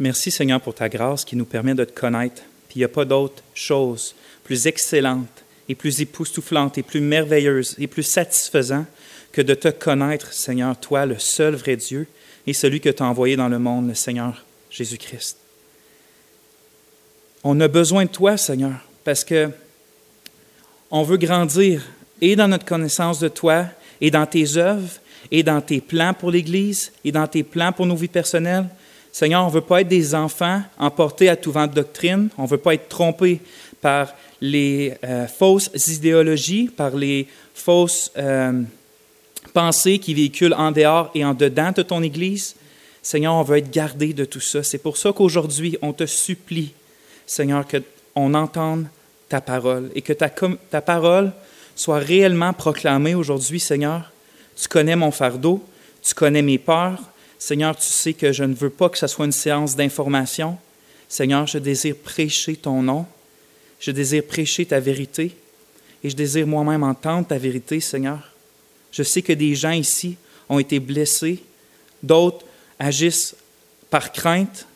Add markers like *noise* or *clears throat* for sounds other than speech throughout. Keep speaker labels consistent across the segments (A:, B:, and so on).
A: Merci Seigneur pour ta grâce qui nous permet de te connaître. Puis il n'y a pas d'autre chose plus excellente et plus époustouflante et plus merveilleuse et plus satisfaisante que de te connaître, Seigneur, toi, le seul vrai Dieu et celui que tu as envoyé dans le monde, le Seigneur Jésus-Christ. On a besoin de toi, Seigneur, parce que on veut grandir et dans notre connaissance de toi, et dans tes œuvres, et dans tes plans pour l'Église, et dans tes plans pour nos vies personnelles. Seigneur, on ne veut pas être des enfants emportés à tout vent de doctrine. On ne veut pas être trompés par les euh, fausses idéologies, par les fausses euh, pensées qui véhiculent en dehors et en dedans de ton Église. Seigneur, on veut être gardé de tout ça. C'est pour ça qu'aujourd'hui, on te supplie, Seigneur, qu'on entende ta parole et que ta, ta parole soit réellement proclamée aujourd'hui, Seigneur. Tu connais mon fardeau, tu connais mes peurs. Seigneur, tu sais que je ne veux pas que ce soit une séance d'information. Seigneur, je désire prêcher ton nom. Je désire prêcher ta vérité. Et je désire moi-même entendre ta vérité, Seigneur. Je sais que des gens ici ont été blessés. D'autres agissent par crainte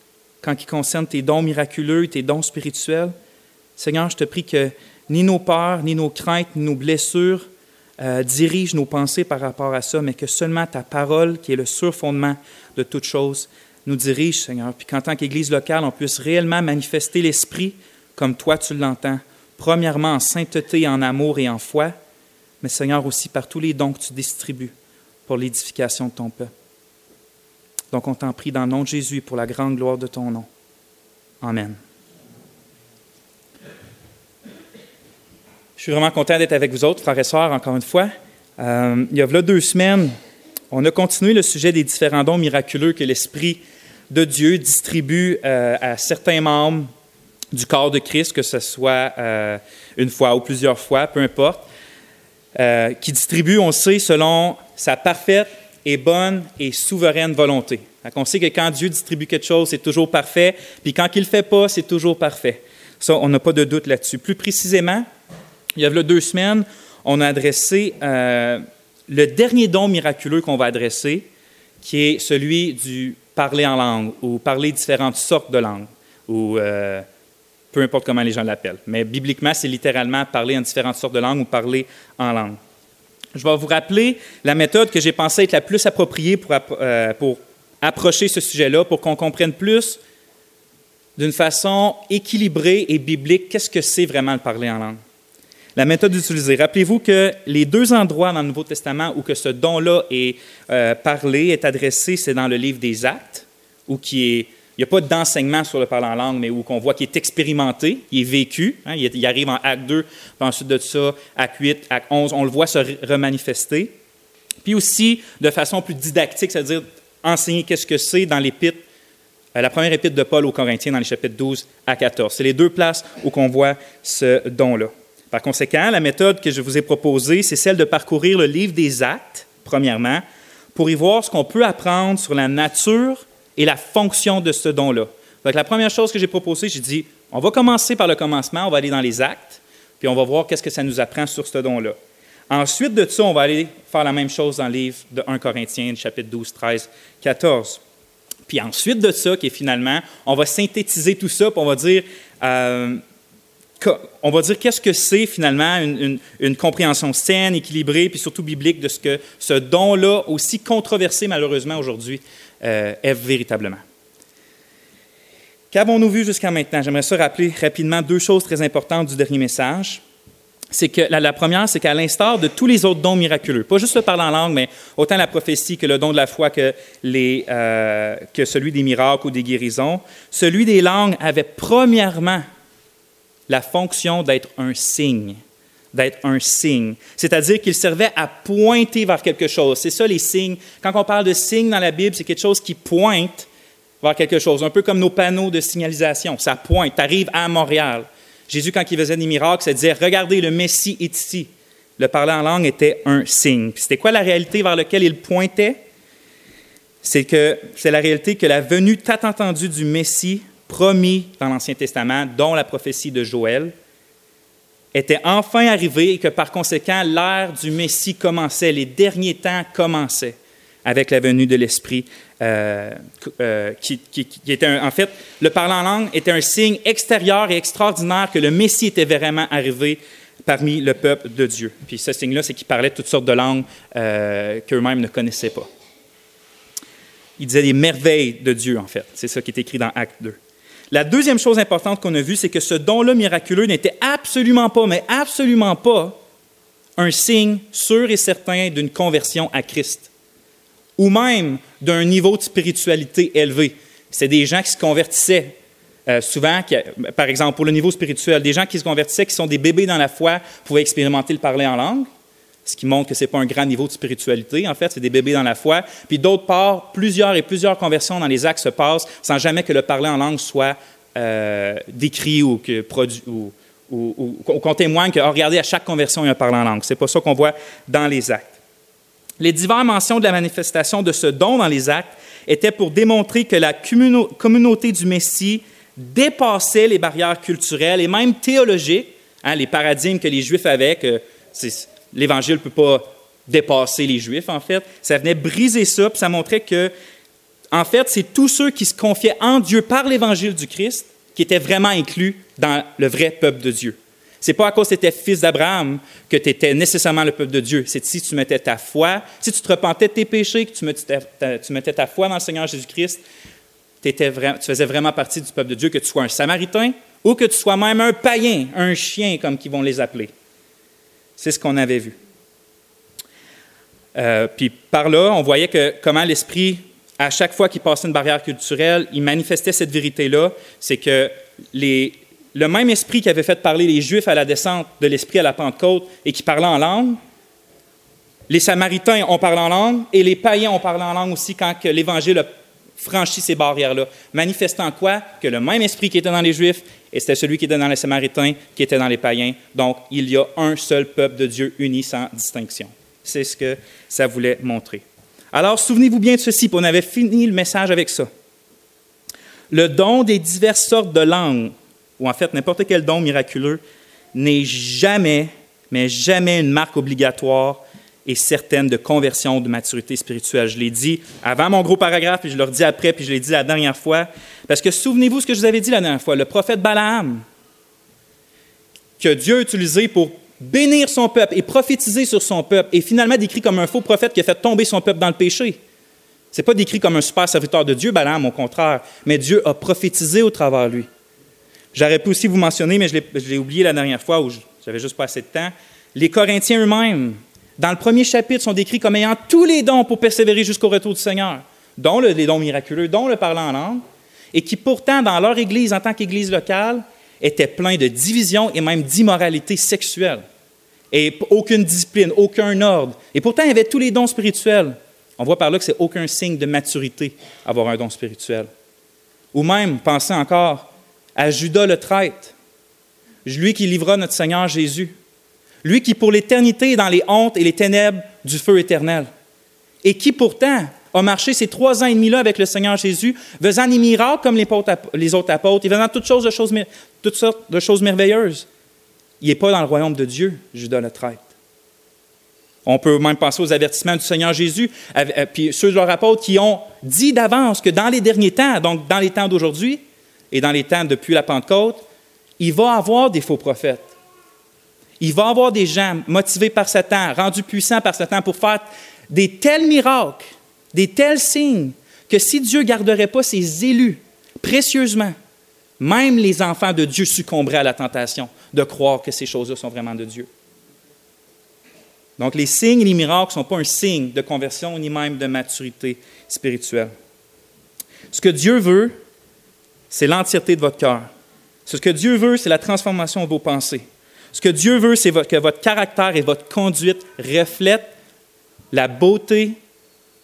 A: quand il concerne tes dons miraculeux, tes dons spirituels. Seigneur, je te prie que ni nos peurs, ni nos craintes, ni nos blessures euh, dirigent nos pensées par rapport à ça, mais que seulement ta parole, qui est le surfondement de toute chose, nous dirige, Seigneur. Puis qu'en tant qu'Église locale, on puisse réellement manifester l'Esprit comme toi tu l'entends. Premièrement, en sainteté, en amour et en foi, mais Seigneur aussi par tous les dons que tu distribues pour l'édification de ton peuple. Donc on t'en prie dans le nom de Jésus pour la grande gloire de ton nom. Amen. Je suis vraiment content d'être avec vous autres, frères et sœurs, encore une fois. Euh, il y a là deux semaines, on a continué le sujet des différents dons miraculeux que l'Esprit de Dieu distribue euh, à certains membres du corps de Christ, que ce soit euh, une fois ou plusieurs fois, peu importe, qui distribue, on sait, selon sa parfaite et bonne et souveraine volonté. On sait que quand Dieu distribue quelque chose, c'est toujours parfait, puis quand il ne le fait pas, c'est toujours parfait. Ça, on n'a pas de doute là-dessus. Plus précisément, il y a deux semaines, on a adressé euh, le dernier don miraculeux qu'on va adresser, qui est celui du parler en langue ou parler différentes sortes de langues, ou euh, peu importe comment les gens l'appellent. Mais bibliquement, c'est littéralement parler en différentes sortes de langues ou parler en langue. Je vais vous rappeler la méthode que j'ai pensé être la plus appropriée pour, euh, pour approcher ce sujet-là, pour qu'on comprenne plus d'une façon équilibrée et biblique qu'est-ce que c'est vraiment le parler en langue la méthode utilisée. Rappelez-vous que les deux endroits dans le Nouveau Testament où que ce don-là est euh, parlé, est adressé, c'est dans le livre des Actes, où qui est, il n'y a pas d'enseignement sur le parler en langue, mais où qu'on voit qu'il est expérimenté, il est vécu. Hein, il, arrive en Acte 2, puis ensuite de ça, Acte 8, Acte 11, on le voit se remanifester. Puis aussi, de façon plus didactique, c'est-à-dire enseigner qu'est-ce que c'est dans l'épître, euh, la première épître de Paul aux Corinthiens dans les chapitres 12 à 14. C'est les deux places où qu'on voit ce don-là. Par conséquent, la méthode que je vous ai proposée, c'est celle de parcourir le livre des actes, premièrement, pour y voir ce qu'on peut apprendre sur la nature et la fonction de ce don-là. Donc, la première chose que j'ai proposée, j'ai dit, on va commencer par le commencement, on va aller dans les actes, puis on va voir qu'est-ce que ça nous apprend sur ce don-là. Ensuite de ça, on va aller faire la même chose dans le livre de 1 Corinthiens, chapitre 12, 13, 14. Puis ensuite de ça, qui est finalement, on va synthétiser tout ça, puis on va dire, euh, on va dire qu'est-ce que c'est finalement une, compréhension saine, équilibrée, puis surtout biblique de ce que ce don-là, aussi controversé malheureusement aujourd'hui, euh, est véritablement. Qu'avons-nous vu jusqu'à maintenant? J'aimerais ça rappeler rapidement deux choses très importantes du dernier message. C'est que la, première, c'est qu'à l'instar de tous les autres dons miraculeux, pas juste le parler en langue, mais autant la prophétie que le don de la foi que, euh, que celui des miracles ou des guérisons, celui des langues avait premièrement la fonction d'être un signe, d'être un signe. C'est-à-dire qu'il servait à pointer vers quelque chose. C'est ça les signes. Quand on parle de signes dans la Bible, c'est quelque chose qui pointe vers quelque chose, un peu comme nos panneaux de signalisation. Ça pointe. Tu arrives à Montréal. Jésus, quand il faisait des miracles, il disait Regardez, le Messie est ici. Le parler en langue était un signe. C'était quoi la réalité vers laquelle il pointait? C'est que c'est la réalité que la venue tant entendue du Messie promis dans l'Ancien Testament, dont la prophétie de Joël, était enfin arrivé et que par conséquent, l'ère du Messie commençait, les derniers temps commençaient. avec la venue de l'Esprit, euh, euh, qui, était en fait, le parler en langue était un signe extérieur et extraordinaire que le Messie était vraiment arrivé parmi le peuple de Dieu. Puis ce signe-là, c'est qu'il parlait toutes sortes de langues euh, qu'eux-mêmes ne connaissaient pas. Il disait des merveilles de Dieu, en fait. C'est ça qui est écrit dans Acte 2. La deuxième chose importante qu'on a vue, c'est que ce don-là miraculeux n'était absolument pas, mais absolument pas, un signe sûr et certain d'une conversion à Christ, ou même d'un niveau de spiritualité élevé. C'est des gens qui se convertissaient. Euh, souvent, par exemple, pour le niveau spirituel, des gens qui se convertissaient, qui sont des bébés dans la foi, pouvaient expérimenter le parler en langue, ce qui montre que ce n'est pas un grand niveau de spiritualité, en fait, c'est des bébés dans la foi. Puis d'autre part, plusieurs et plusieurs conversions dans les actes se passent sans jamais que le parler en langue soit euh, décrit ou ou, qu'on témoigne que, oh, regardez, à chaque conversion, il y a un parler en langue. Ce n'est pas ça qu'on voit dans les actes. Les diverses mentions de la manifestation de ce don dans les actes étaient pour démontrer que la communauté du Messie dépassait les barrières culturelles et même théologiques, hein, les paradigmes que les Juifs avaient, l'Évangile ne peut pas dépasser les Juifs, en fait. Ça venait briser ça, puis ça montrait que, en fait, c'est tous ceux qui se confiaient en Dieu par l'Évangile du Christ qui étaient vraiment inclus dans le vrai peuple de Dieu. C'est pas à cause que tu étais fils d'Abraham que tu étais nécessairement le peuple de Dieu. C'est si tu mettais ta foi, si tu te repentais de tes péchés, que tu mettais ta, foi dans le Seigneur Jésus-Christ, tu faisais vraiment partie du peuple de Dieu, que tu sois un Samaritain ou que tu sois même un païen, un chien, comme qu'ils vont les appeler. C'est ce qu'on avait vu. Euh, puis par là, on voyait que comment l'Esprit, à chaque fois qu'il passait une barrière culturelle, il manifestait cette vérité-là, c'est que les, le même esprit qui avait fait parler les Juifs à la descente de l'esprit à la Pentecôte et qui parlait en langue, les Samaritains ont parlé en langue et les païens ont parlé en langue aussi quand l'Évangile a franchi ces barrières-là. Manifestant quoi? Que le même esprit qui était dans les Juifs, et c'était celui qui était dans les Samaritains, qui était dans les païens. Donc, il y a un seul peuple de Dieu uni sans distinction. C'est ce que ça voulait montrer. Alors, souvenez-vous bien de ceci, on avait fini le message avec ça. Le don des diverses sortes de langues ou en fait n'importe quel don miraculeux, n'est jamais, mais jamais une marque obligatoire et certaine de conversion, de maturité spirituelle. Je l'ai dit avant mon gros paragraphe, puis je le redis après, puis je l'ai dit la dernière fois. Parce que souvenez-vous ce que je vous avais dit la dernière fois, le prophète Balaam, que Dieu a utilisé pour bénir son peuple et prophétiser sur son peuple, est finalement décrit comme un faux prophète qui a fait tomber son peuple dans le péché. Ce n'est pas décrit comme un super serviteur de Dieu, Balaam, au contraire, mais Dieu a prophétisé au travers de lui. J'aurais pu aussi vous mentionner, mais je l'ai oublié la dernière fois où j'avais juste pas assez de temps. Les Corinthiens eux-mêmes, dans le premier chapitre, sont décrits comme ayant tous les dons pour persévérer jusqu'au retour du Seigneur, dont les dons miraculeux, dont le parlant en langue, et qui pourtant, dans leur Église, en tant qu'Église locale, étaient pleins de divisions et même d'immoralité sexuelle. Et aucune discipline, aucun ordre. Et pourtant, il y avait tous les dons spirituels. On voit par là que c'est aucun signe de maturité avoir un don spirituel. Ou même, pensez encore à Judas le traître, lui qui livra notre Seigneur Jésus, lui qui pour l'éternité est dans les hontes et les ténèbres du feu éternel, et qui pourtant a marché ces trois ans et demi-là avec le Seigneur Jésus, faisant des miracles comme les autres apôtres, et faisant toutes, sortes de choses merveilleuses. Il n'est pas dans le royaume de Dieu, Judas le traître. On peut même penser aux avertissements du Seigneur Jésus, puis ceux de leurs apôtres qui ont dit d'avance que dans les derniers temps, donc dans les temps d'aujourd'hui, et dans les temps depuis la Pentecôte, il va avoir des faux prophètes. Il va avoir des gens motivés par Satan, rendus puissants par Satan pour faire des tels miracles, des tels signes, que si Dieu ne garderait pas ses élus précieusement, même les enfants de Dieu succomberaient à la tentation de croire que ces choses-là sont vraiment de Dieu. Donc les signes et les miracles ne sont pas un signe de conversion ni même de maturité spirituelle. Ce que Dieu veut, c'est l'entièreté de votre cœur. Ce que Dieu veut, c'est la transformation de vos pensées. Ce que Dieu veut, c'est que votre caractère et votre conduite reflètent la beauté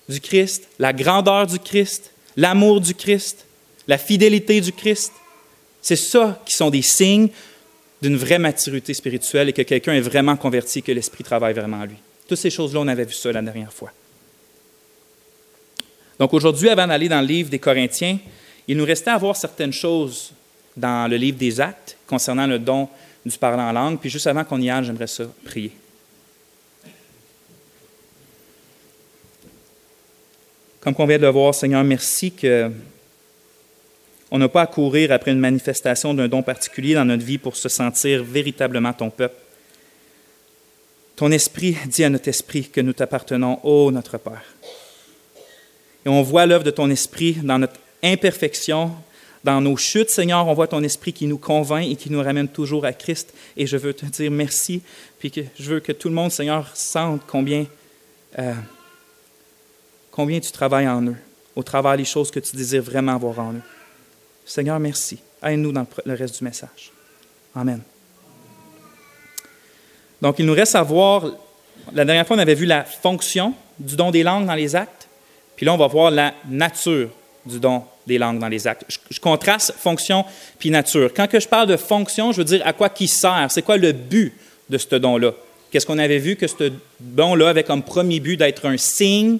A: du Christ, la grandeur du Christ, l'amour du Christ, la fidélité du Christ. C'est ça qui sont des signes d'une vraie maturité spirituelle et que quelqu'un est vraiment converti que l'Esprit travaille vraiment en lui. Toutes ces choses-là, on avait vu ça la dernière fois. Donc aujourd'hui, avant d'aller dans le livre des Corinthiens, il nous restait à voir certaines choses dans le livre des Actes concernant le don du parler en langue. Puis juste avant qu'on y aille, j'aimerais ça prier. Comme on vient de le voir, Seigneur, merci que on n'a pas à courir après une manifestation d'un don particulier dans notre vie pour se sentir véritablement ton peuple. Ton esprit dit à notre esprit que nous t'appartenons, ô notre Père. Et on voit l'œuvre de ton esprit dans notre imperfection, dans nos chutes, Seigneur, on voit ton esprit qui nous convainc et qui nous ramène toujours à Christ. Et je veux te dire merci, puis je veux que tout le monde, Seigneur, sente combien, euh, combien tu travailles en eux, au travers des choses que tu désires vraiment voir en eux. Seigneur, merci. Aide-nous dans le reste du message. Amen. Donc, il nous reste à voir, la dernière fois, on avait vu la fonction du don des langues dans les actes, puis là, on va voir la nature du don des langues dans les actes. Je, contraste fonction puis nature. Quand que je parle de fonction, je veux dire à quoi qui sert, c'est quoi le but de ce don-là? Qu'est-ce qu'on avait vu que ce don-là avait comme premier but d'être un signe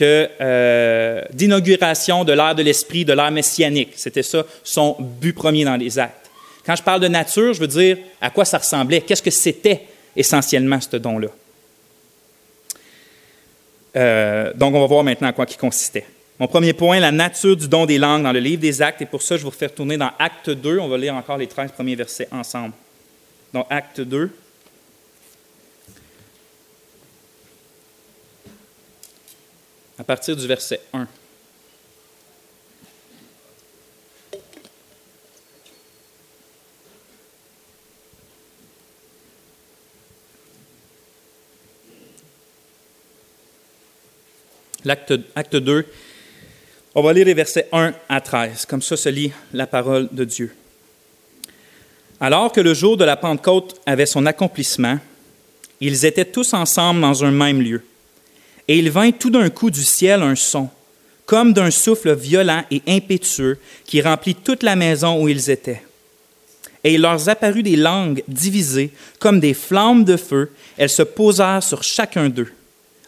A: euh, d'inauguration de l'ère de l'esprit, de l'ère messianique. C'était ça son but premier dans les actes. Quand je parle de nature, je veux dire à quoi ça ressemblait, qu'est-ce que c'était essentiellement ce don-là? Euh, donc, on va voir maintenant à quoi il consistait. Mon premier point, la nature du don des langues dans le livre des Actes, et pour ça, je vous refais retourner dans Acte 2. On va lire encore les 13 premiers versets ensemble. Donc, Acte 2. À partir du verset 1. L'acte acte 2, on va lire les versets 1 à 13. Comme ça se lit la parole de Dieu. Alors que le jour de la Pentecôte avait son accomplissement, ils étaient tous ensemble dans un même lieu. Et il vint tout d'un coup du ciel un son, comme d'un souffle violent et impétueux qui remplit toute la maison où ils étaient. Et il leur apparut des langues divisées, comme des flammes de feu. Elles se posèrent sur chacun d'eux.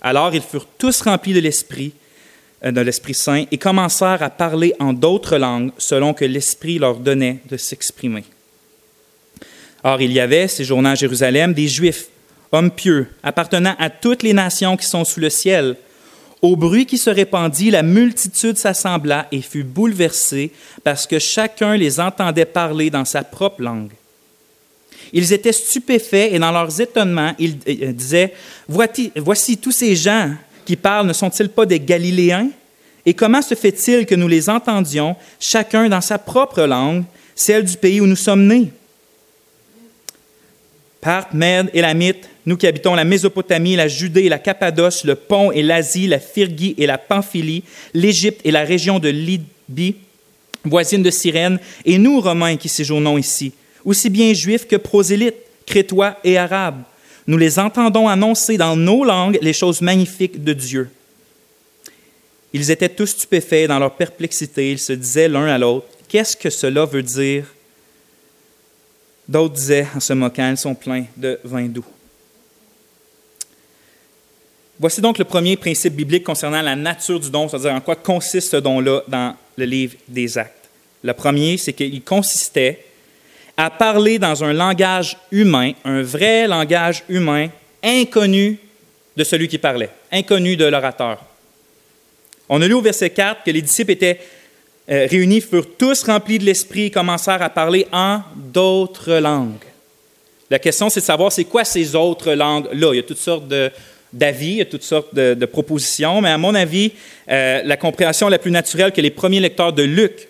A: Alors ils furent tous remplis de l'Esprit de l'Esprit Saint et commencèrent à parler en d'autres langues selon que l'Esprit leur donnait de s'exprimer. Or, il y avait, séjournant à Jérusalem, des Juifs, hommes pieux, appartenant à toutes les nations qui sont sous le ciel. Au bruit qui se répandit, la multitude s'assembla et fut bouleversée parce que chacun les entendait parler dans sa propre langue. Ils étaient stupéfaits et dans leurs étonnements, ils euh, disaient, voici tous ces gens qui parlent ne sont-ils pas des Galiléens? Et comment se fait-il que nous les entendions, chacun dans sa propre langue, celle du pays où nous sommes nés? Parthes, Mèdes, Élamites, nous qui habitons la Mésopotamie, la Judée, la Cappadoce, le Pont et l'Asie, la Phrygie et la Pamphylie, l'Égypte et la région de Libye, voisine de Cyrène, et nous, Romains, qui séjournons ici, aussi bien juifs que prosélytes, crétois et arabes, nous les entendons annoncer dans nos langues les choses magnifiques de Dieu. Ils étaient tous stupéfaits dans leur perplexité. Ils se disaient l'un à l'autre, qu'est-ce que cela veut dire? D'autres disaient en se moquant, ils sont pleins de vin doux. Voici donc le premier principe biblique concernant la nature du don, c'est-à-dire en quoi consiste ce don-là dans le livre des Actes. Le premier, c'est qu'il consistait à parler dans un langage humain, un vrai langage humain, inconnu de celui qui parlait, inconnu de l'orateur. On a lu au verset 4 que les disciples étaient euh, réunis, furent tous remplis de l'esprit et commencèrent à parler en d'autres langues. La question, c'est de savoir c'est quoi ces autres langues-là? Il y a toutes sortes d'avis, il y a toutes sortes de, propositions, mais à mon avis, euh, la compréhension la plus naturelle que les premiers lecteurs de Luc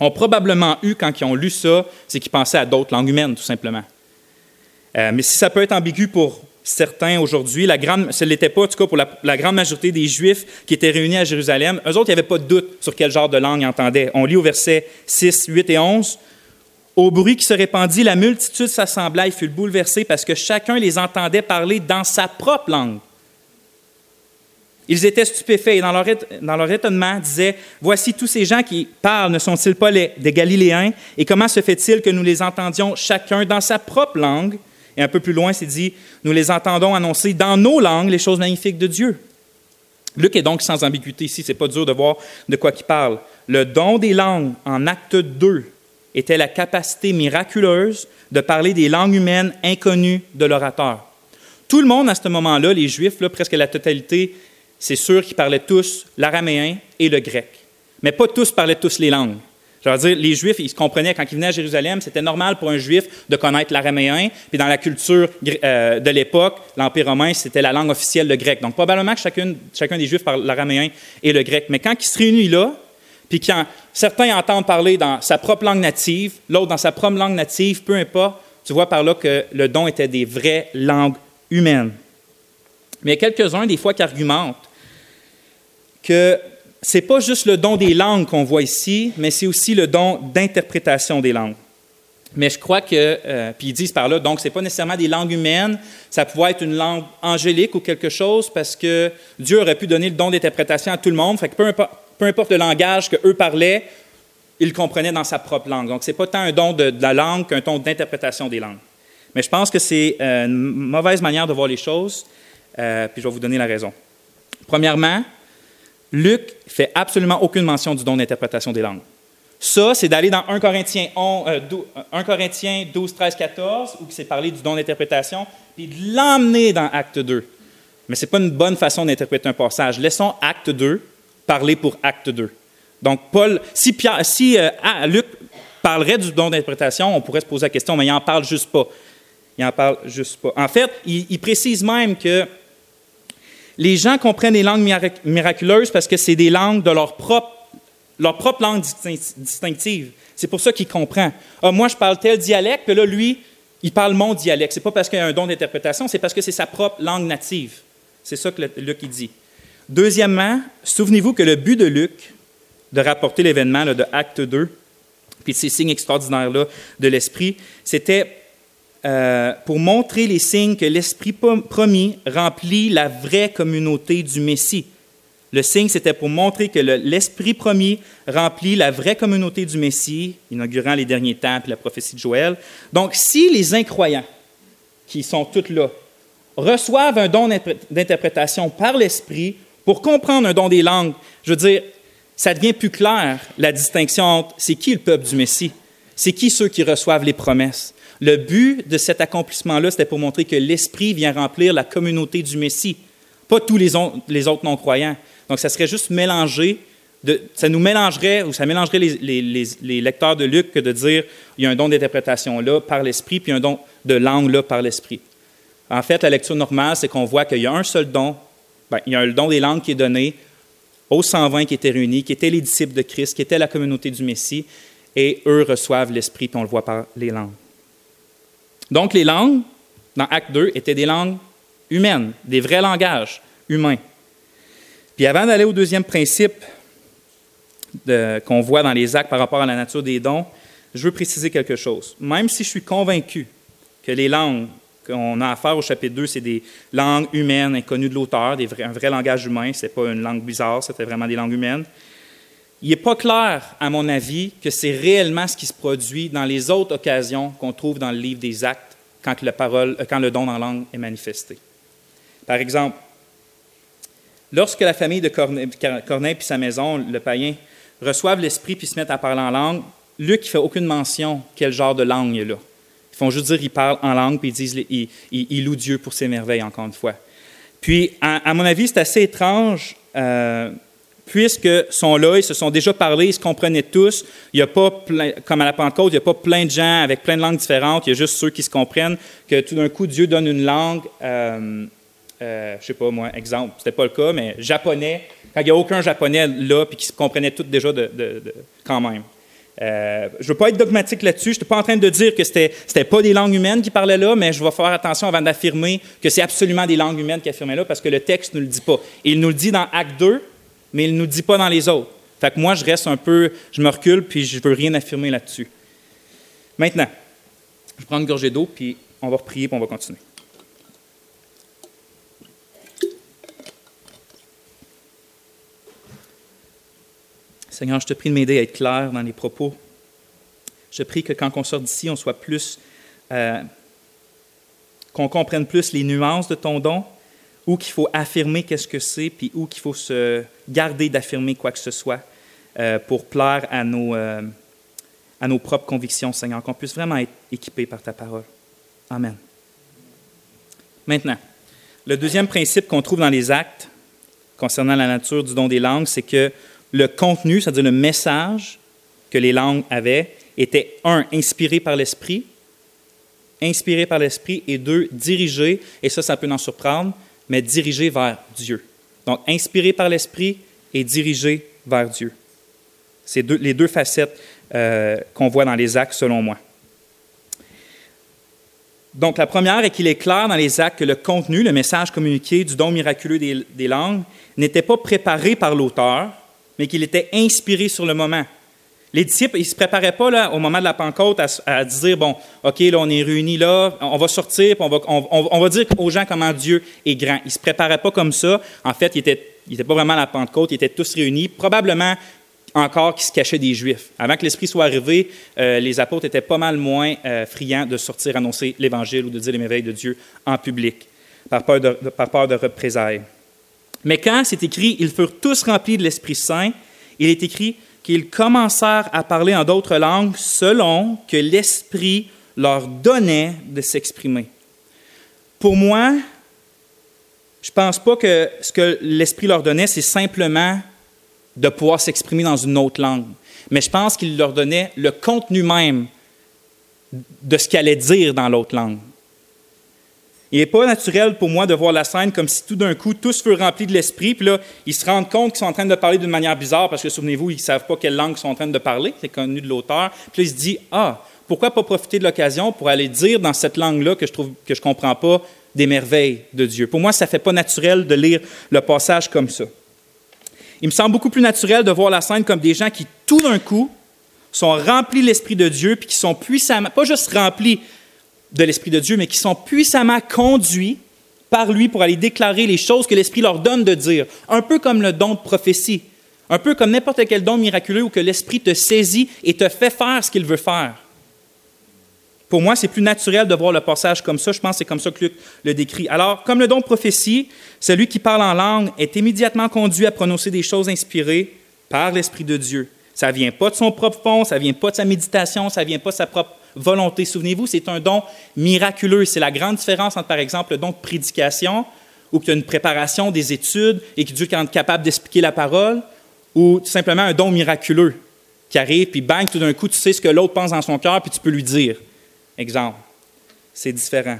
A: ont probablement eu, quand ils ont lu ça, c'est qu'ils pensaient à d'autres langues humaines, tout simplement. Euh, mais si ça peut être ambigu pour certains aujourd'hui, la grande, ce l'était pas, en tout cas pour la, grande majorité des Juifs qui étaient réunis à Jérusalem, eux autres, il n'y avait pas de doute sur quel genre de langue ils entendaient. On lit au verset 6, 8 et 11. Au bruit qui se répandit, la multitude s'assembla et fut bouleversée parce que chacun les entendait parler dans sa propre langue. Ils étaient stupéfaits et dans leur, étonnement disaient, Voici tous ces gens qui parlent, ne sont-ils pas les, des Galiléens? Et comment se fait-il que nous les entendions chacun dans sa propre langue? Et un peu plus loin, c'est dit, Nous les entendons annoncer dans nos langues les choses magnifiques de Dieu. Luc est donc sans ambiguïté ici, c'est pas dur de voir de quoi il parle. Le don des langues en acte 2 était la capacité miraculeuse de parler des langues humaines inconnues de l'orateur. Tout le monde à ce moment-là, les Juifs, presque la totalité, c'est sûr qu'ils parlaient tous l'araméen et le grec. Mais pas tous parlaient tous les langues. Je veux dire, les Juifs, ils se comprenaient quand ils venaient à Jérusalem, c'était normal pour un Juif de connaître l'araméen, puis dans la culture euh, de l'époque, l'Empire romain, c'était la langue officielle, le grec. Donc, probablement que chacun, chacun des Juifs parle l'araméen et le grec. Mais quand ils se réunissent là, puis quand certains entendent parler dans sa propre langue native, l'autre dans sa propre langue native, peu importe, tu vois par là que le don était des vraies langues humaines. Mais quelques-uns, des fois, qui argumentent que ce n'est pas juste le don des langues qu'on voit ici, mais c'est aussi le don d'interprétation des langues. Mais je crois que, euh, puis ils disent par là, donc ce n'est pas nécessairement des langues humaines, ça pouvait être une langue angélique ou quelque chose, parce que Dieu aurait pu donner le don d'interprétation à tout le monde, fait que peu importe, le langage qu'eux parlaient, ils comprenaient dans sa propre langue. Donc ce n'est pas tant un don de, la langue qu'un don d'interprétation des langues. Mais je pense que c'est euh, une mauvaise manière de voir les choses, euh, puis je vais vous donner la raison. Premièrement, Luc fait absolument aucune mention du don d'interprétation des langues. Ça, c'est d'aller dans 1 Corinthiens, 1 Corinthiens 12, 13, 14, où c'est parlé du don d'interprétation, puis de l'emmener dans Acte 2. Mais ce n'est pas une bonne façon d'interpréter un passage. Laissons Acte 2 parler pour Acte 2. Donc, Paul, si, si euh, ah, Luc parlerait du don d'interprétation, on pourrait se poser la question, mais il n'en parle juste pas. Il n'en parle juste pas. En fait, il précise même que les gens comprennent les langues miraculeuses parce que c'est des langues de leur propre, langue distinctive. C'est pour ça qu'ils comprennent. Ah, moi, je parle tel dialecte, puis là, lui, il parle mon dialecte. Ce n'est pas parce qu'il y a un don d'interprétation, c'est parce que c'est sa propre langue native. C'est ça que Luc dit. Deuxièmement, souvenez-vous que le but de Luc, de rapporter l'événement de Acte 2, puis ces signes extraordinaires-là de l'Esprit, c'était euh, pour montrer les signes que l'Esprit promis remplit la vraie communauté du Messie. Le signe, c'était pour montrer que l'Esprit promis remplit la vraie communauté du Messie, inaugurant les derniers temps et la prophétie de Joël. Donc, si les incroyants, qui sont tous là, reçoivent un don d'interprétation par l'Esprit pour comprendre un don des langues, je veux dire, ça devient plus clair la distinction entre c'est qui le peuple du Messie, c'est qui ceux qui reçoivent les promesses. Le but de cet accomplissement-là, c'était pour montrer que l'Esprit vient remplir la communauté du Messie, pas tous les, autres non-croyants. Donc, ça serait juste mélangé, ça nous mélangerait, ou ça mélangerait les, lecteurs de Luc que de dire il y a un don d'interprétation là par l'Esprit, puis un don de langue là par l'Esprit. En fait, la lecture normale, c'est qu'on voit qu'il y a un seul don, ben, il y a le don des langues qui est donné aux 120 qui étaient réunis, qui étaient les disciples de Christ, qui étaient la communauté du Messie, et eux reçoivent l'Esprit, on le voit par les langues. Donc, les langues, dans Acte 2, étaient des langues humaines, des vrais langages humains. Puis avant d'aller au deuxième principe qu'on voit dans les actes par rapport à la nature des dons, je veux préciser quelque chose. Même si je suis convaincu que les langues qu'on a à faire au chapitre 2, c'est des langues humaines inconnues de l'auteur, un vrai langage humain, ce n'est pas une langue bizarre, c'était vraiment des langues humaines il n'est pas clair, à mon avis, que c'est réellement ce qui se produit dans les autres occasions qu'on trouve dans le livre des Actes quand, parole, euh, le don en langue est manifesté. Par exemple, lorsque la famille de Corneille, puis sa maison, le païen, reçoivent l'Esprit puis se mettent à parler en langue, Luc ne fait aucune mention quel genre de langue il est là. Ils font juste dire qu'ils parlent en langue puis ils disent ils, louent Dieu pour ses merveilles, encore une fois. Puis, à, mon avis, c'est assez étrange. Euh, puisque sont là, ils se sont déjà parlé, ils se comprenaient tous. Il n'y a pas, comme à la Pentecôte, il n'y a pas plein de gens avec plein de langues différentes, il y a juste ceux qui se comprennent, que tout d'un coup, Dieu donne une langue, euh, euh, je ne sais pas moi, exemple, ce n'était pas le cas, mais japonais, quand il n'y a aucun japonais là, puis qui se comprenaient tous déjà de, quand même. Euh, je ne veux pas être dogmatique là-dessus. Je ne suis pas en train de dire que ce n'était pas des langues humaines qui parlaient là, mais je vais faire attention avant d'affirmer que c'est absolument des langues humaines qui affirmaient là, parce que le texte ne le dit pas. il nous le dit dans Acte 2, mais il ne nous dit pas dans les autres. Fait que moi, je reste un peu, je me recule, puis je ne veux rien affirmer là-dessus. Maintenant, je prends une gorgée d'eau, puis on va reprier, puis on va continuer. Seigneur, je te prie de m'aider à être clair dans les propos. Je prie que quand on sort d'ici, on soit plus, euh, qu'on comprenne plus les nuances de ton don, où qu'il faut affirmer qu'est-ce que c'est, puis où qu'il faut se garder d'affirmer quoi que ce soit euh, pour plaire à nos, euh, à nos propres convictions, Seigneur, qu'on puisse vraiment être équipé par ta parole. Amen. Maintenant, le deuxième principe qu'on trouve dans les actes concernant la nature du don des langues, c'est que le contenu, c'est-à-dire le message que les langues avaient, était un, inspiré par l'Esprit, inspiré par l'Esprit, et deux, dirigé, et ça, ça peut en surprendre, mais dirigé vers Dieu. Donc, inspiré par l'Esprit et dirigé vers Dieu. C'est les deux facettes euh, qu'on voit dans les actes, selon moi. Donc, la première est qu'il est clair dans les actes que le contenu, le message communiqué du don miraculeux des, langues, n'était pas préparé par l'auteur, mais qu'il était inspiré sur le moment. Les disciples, ils ne se préparaient pas là, au moment de la Pentecôte à, dire, bon, OK, là, on est réunis là, on va sortir, on va, on, va dire aux gens comment Dieu est grand. Ils ne se préparaient pas comme ça. En fait, ils n'étaient pas vraiment à la Pentecôte, ils étaient tous réunis. Probablement encore qui se cachaient des Juifs. Avant que l'Esprit soit arrivé, euh, les apôtres étaient pas mal moins euh, friands de sortir annoncer l'Évangile ou de dire les merveilles de Dieu en public, par par peur de représailles. Mais quand c'est écrit, ils furent tous remplis de l'Esprit Saint, il est écrit qu'ils commencèrent à parler en d'autres langues selon que l'Esprit leur donnait de s'exprimer. Pour moi, je ne pense pas que ce que l'Esprit leur donnait, c'est simplement de pouvoir s'exprimer dans une autre langue. Mais je pense qu'il leur donnait le contenu même de ce qu'il allait dire dans l'autre langue. Il n'est pas naturel pour moi de voir la scène comme si tout d'un coup tous furent remplis de l'esprit, puis là, ils se rendent compte qu'ils sont en train de parler d'une manière bizarre, parce que souvenez-vous, ils ne savent pas quelle langue ils sont en train de parler, c'est connu de l'auteur. Puis là, ils se disent Ah, pourquoi pas profiter de l'occasion pour aller dire dans cette langue-là que je que je ne comprends pas des merveilles de Dieu. Pour moi, ça ne fait pas naturel de lire le passage comme ça. Il me semble beaucoup plus naturel de voir la scène comme des gens qui, tout d'un coup, sont remplis de l'Esprit de Dieu, puis qui sont puissamment, pas juste remplis de l'Esprit de Dieu, mais qui sont puissamment conduits par lui pour aller déclarer les choses que l'Esprit leur donne de dire. Un peu comme le don de prophétie, un peu comme n'importe quel don miraculeux où que l'Esprit te saisit et te fait faire ce qu'il veut faire. Pour moi, c'est plus naturel de voir le passage comme ça. Je pense que c'est comme ça que Luc le décrit. Alors, comme le don de prophétie, celui qui parle en langue est immédiatement conduit à prononcer des choses inspirées par l'Esprit de Dieu. Ça ne vient pas de son propre fond, ça ne vient pas de sa méditation, ça ne vient pas de sa propre volonté. Souvenez-vous, c'est un don miraculeux. C'est la grande différence entre, par exemple, le don de prédication, où il y a une préparation des études et que Dieu est capable d'expliquer la parole, ou tout simplement un don miraculeux qui arrive, puis bang, tout d'un coup, tu sais ce que l'autre pense dans son cœur, puis tu peux lui dire. Exemple. C'est différent.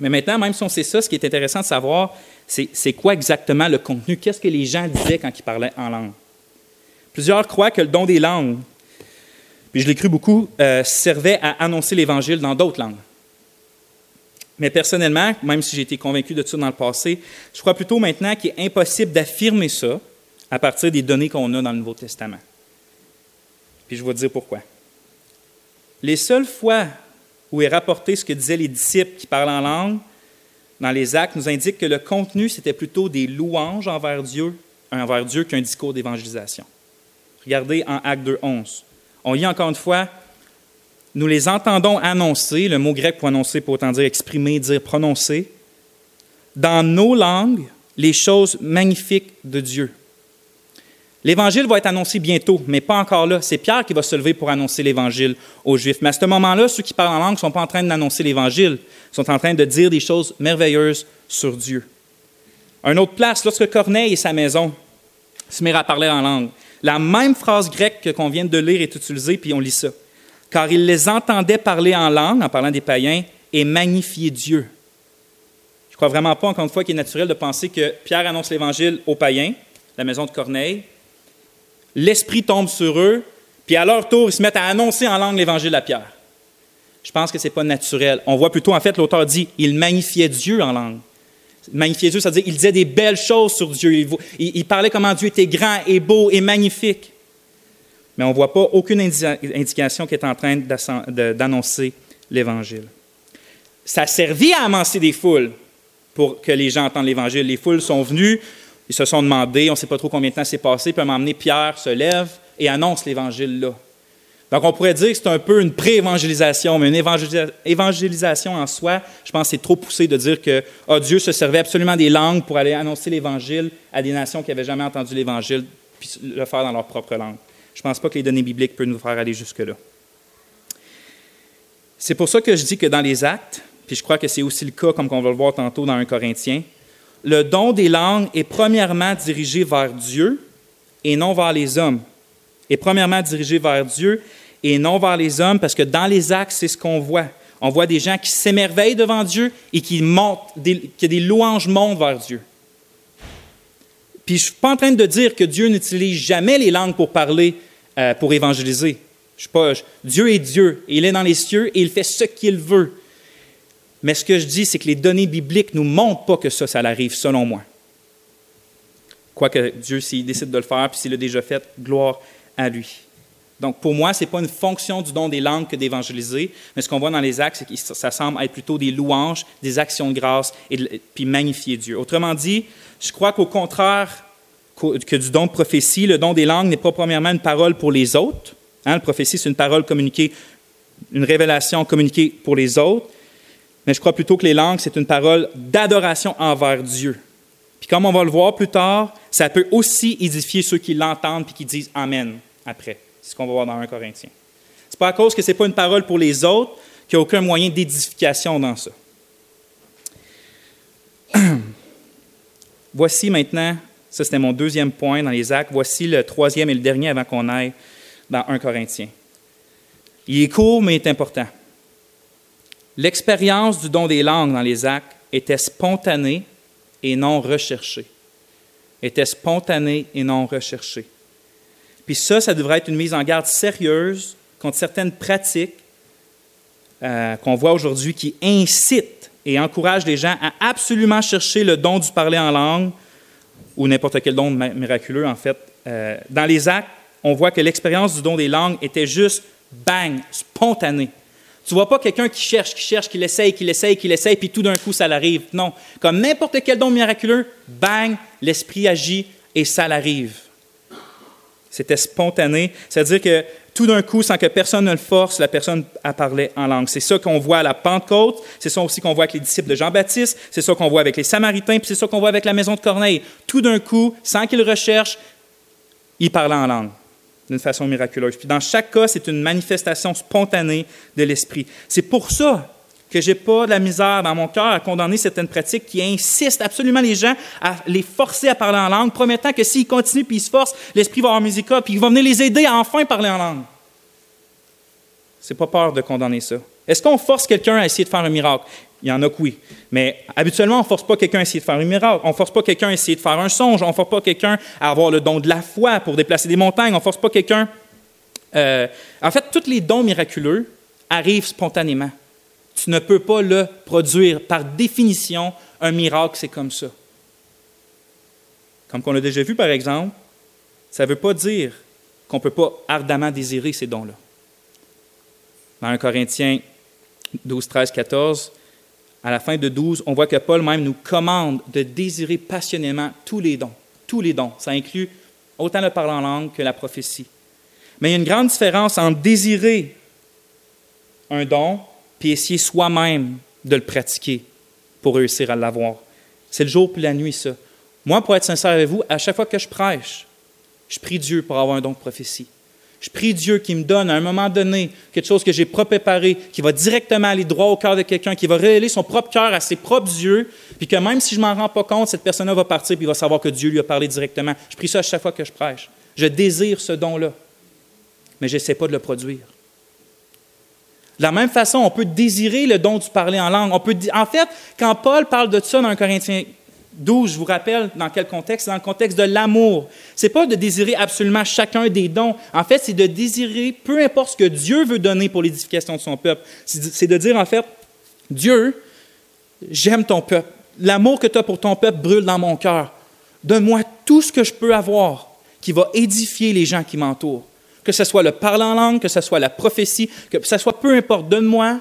A: Mais maintenant, même si on sait ça, ce qui est intéressant de savoir, c'est quoi exactement le contenu, qu'est-ce que les gens disaient quand ils parlaient en langue? Plusieurs croient que le don des langues, puis je l'ai cru beaucoup, euh, servait à annoncer l'Évangile dans d'autres langues. Mais personnellement, même si j'ai été convaincu de ça dans le passé, je crois plutôt maintenant qu'il est impossible d'affirmer ça à partir des données qu'on a dans le Nouveau Testament. Puis je vais dire pourquoi. Les seules fois où est rapporté ce que disaient les disciples qui parlent en langue, dans les actes, nous indique que le contenu, c'était plutôt des louanges envers Dieu, envers Dieu qu'un discours d'évangélisation. Regardez en Acte 2, 11. On lit encore une fois, nous les entendons annoncer, le mot grec pour annoncer pour autant dire exprimer, dire prononcer, dans nos langues, les choses magnifiques de Dieu. L'Évangile va être annoncé bientôt, mais pas encore là. C'est Pierre qui va se lever pour annoncer l'Évangile aux Juifs. Mais à ce moment-là, ceux qui parlent en langue ne sont pas en train d'annoncer l'Évangile, sont en train de dire des choses merveilleuses sur Dieu. Un autre place, lorsque Corneille et sa maison se mirent à parler en langue, la même phrase grecque qu'on vient de lire est utilisée, puis on lit ça. Car ils les entendaient parler en langue, en parlant des païens, et magnifier Dieu. Je ne crois vraiment pas, encore une fois, qu'il est naturel de penser que Pierre annonce l'Évangile aux païens, la maison de Corneille, l'Esprit tombe sur eux, puis à leur tour, ils se mettent à annoncer en langue l'Évangile à Pierre. Je pense que ce n'est pas naturel. On voit plutôt, en fait, l'auteur dit, il magnifiait Dieu en langue. Magnifier Dieu, c'est-à-dire il disait des belles choses sur Dieu. Il, parlait comment Dieu était grand et beau et magnifique. Mais on ne voit pas aucune indication qu'il est en train d'annoncer l'Évangile. Ça a servi à amasser des foules pour que les gens entendent l'Évangile. Les foules sont venues, ils se sont demandé, on ne sait pas trop combien de temps s'est passé, puis à un moment donné, Pierre se lève et annonce l'Évangile là. Donc, on pourrait dire que c'est un peu une pré-évangélisation, mais une évangélisation en soi, je pense que c'est trop poussé de dire que oh, Dieu se servait absolument des langues pour aller annoncer l'Évangile à des nations qui n'avaient jamais entendu l'Évangile, puis le faire dans leur propre langue. Je ne pense pas que les données bibliques peuvent nous faire aller jusque-là. C'est pour ça que je dis que dans les actes, puis je crois que c'est aussi le cas, comme on va le voir tantôt dans un Corinthien, le don des langues est premièrement dirigé vers Dieu et non vers les hommes. Est premièrement dirigé vers Dieu et non vers les hommes, parce que dans les actes, c'est ce qu'on voit. On voit des gens qui s'émerveillent devant Dieu et qui montent, des, que des louanges montent vers Dieu. Puis je ne suis pas en train de dire que Dieu n'utilise jamais les langues pour parler, euh, pour évangéliser. Je suis pas, Dieu est Dieu, il est dans les cieux et il fait ce qu'il veut. Mais ce que je dis, c'est que les données bibliques ne nous montrent pas que ça, ça arrive, selon moi. Quoique Dieu, s'il décide de le faire, puis s'il l'a déjà fait, gloire à lui. Donc, pour moi, ce n'est pas une fonction du don des langues que d'évangéliser, mais ce qu'on voit dans les actes, c'est que ça semble être plutôt des louanges, des actions de grâce, et puis magnifier Dieu. Autrement dit, je crois qu'au contraire que du don de prophétie, le don des langues n'est pas premièrement une parole pour les autres. Hein, la prophétie, c'est une parole communiquée, une révélation communiquée pour les autres. Mais je crois plutôt que les langues, c'est une parole d'adoration envers Dieu. Puis comme on va le voir plus tard, ça peut aussi édifier ceux qui l'entendent puis qui disent Amen après. C'est ce qu'on va voir dans 1 Corinthiens. C'est pas à cause que ce n'est pas une parole pour les autres qu'il n'y a aucun moyen d'édification dans ça. *clears throat* Voici maintenant, ça c'était mon deuxième point dans les actes, voici le troisième et le dernier avant qu'on aille dans 1 Corinthiens. Il est court, mais il est important. L'expérience du don des langues dans les actes était spontanée et non recherchée. Était spontanée et non recherchée. Puis ça, ça devrait être une mise en garde sérieuse contre certaines pratiques euh, qu'on voit aujourd'hui qui incitent et encouragent les gens à absolument chercher le don du parler en langue ou n'importe quel don miraculeux, en fait. Euh, dans les actes, on voit que l'expérience du don des langues était juste bang, spontanée. Tu vois pas quelqu'un qui cherche, qui cherche, qui l'essaye, qui l'essaye, qui l'essaye, puis tout d'un coup, ça l'arrive. Non. Comme n'importe quel don miraculeux, bang, l'Esprit agit et ça l'arrive. C'était spontané. C'est-à-dire que tout d'un coup, sans que personne ne le force, la personne a parlé en langue. C'est ça qu'on voit à la Pentecôte, c'est ça aussi qu'on voit avec les disciples de Jean-Baptiste, c'est ça qu'on voit avec les Samaritains, puis c'est ça qu'on voit avec la maison de Corneille. Tout d'un coup, sans qu'ils recherchent, ils parlaient en langue d'une façon miraculeuse. Puis dans chaque cas, c'est une manifestation spontanée de l'Esprit. C'est pour ça que je n'ai pas de la misère dans mon cœur à condamner certaines pratiques qui insistent absolument les gens à les forcer à parler en langue, promettant que s'ils continuent puis ils se forcent, l'Esprit va avoir musica, puis il va venir les aider à enfin parler en langue. C'est pas peur de condamner ça. Est-ce qu'on force quelqu'un à essayer de faire un miracle? Il y en a que oui. Mais habituellement, on ne force pas quelqu'un à essayer de faire un miracle. On ne force pas quelqu'un à essayer de faire un songe. On ne force pas quelqu'un à avoir le don de la foi pour déplacer des montagnes. On ne force pas quelqu'un. Euh, en fait, tous les dons miraculeux arrivent spontanément. Tu ne peux pas le produire. Par définition, un miracle, c'est comme ça. Comme on a déjà vu, par exemple, ça ne veut pas dire qu'on ne peut pas ardemment désirer ces dons-là. Dans 1 Corinthiens 12, 13, 14, à la fin de 12, on voit que Paul même nous commande de désirer passionnément tous les dons. Tous les dons. Ça inclut autant le parler en langue que la prophétie. Mais il y a une grande différence entre désirer un don puis essayer soi-même de le pratiquer pour réussir à l'avoir. C'est le jour puis la nuit, ça. Moi, pour être sincère avec vous, à chaque fois que je prêche, je prie Dieu pour avoir un don de prophétie. Je prie Dieu qui me donne à un moment donné quelque chose que j'ai préparé, qui va directement aller droit au cœur de quelqu'un, qui va révéler son propre cœur à ses propres yeux, puis que même si je m'en rends pas compte, cette personne-là va partir puis va savoir que Dieu lui a parlé directement. Je prie ça à chaque fois que je prêche. Je désire ce don-là, mais je n'essaie pas de le produire. De la même façon, on peut désirer le don du parler en langue. On peut, en fait, quand Paul parle de ça dans 1 Corinthiens 12, je vous rappelle dans quel contexte? Dans le contexte de l'amour. Ce n'est pas de désirer absolument chacun des dons. En fait, c'est de désirer peu importe ce que Dieu veut donner pour l'édification de son peuple. C'est de dire, en fait, Dieu, j'aime ton peuple. L'amour que tu as pour ton peuple brûle dans mon cœur. Donne-moi tout ce que je peux avoir qui va édifier les gens qui m'entourent. Que ce soit le parler en langue, que ce soit la prophétie, que ce soit peu importe. Donne-moi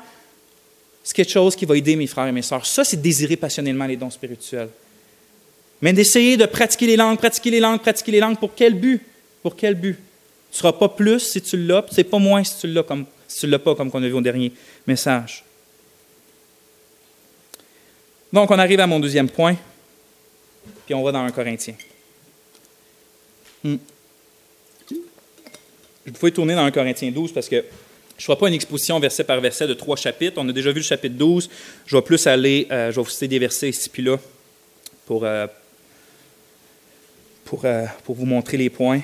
A: quelque chose qui va aider mes frères et mes sœurs. Ça, c'est désirer passionnellement les dons spirituels. Mais d'essayer de pratiquer les langues, pratiquer les langues, pratiquer les langues, pour quel but? Pour quel but? Tu ne seras pas plus si tu l'as, puis c'est pas moins si tu l'as comme si tu l'as pas, comme on a vu au dernier message. Donc, on arrive à mon deuxième point, puis on va dans un Corinthien. Hmm. Je pouvais tourner dans un Corinthien 12 parce que je ne ferai pas une exposition verset par verset de trois chapitres. On a déjà vu le chapitre 12. Je vais plus aller, euh, je vais vous citer des versets ici puis là pour, euh, pour, euh, pour vous montrer les points.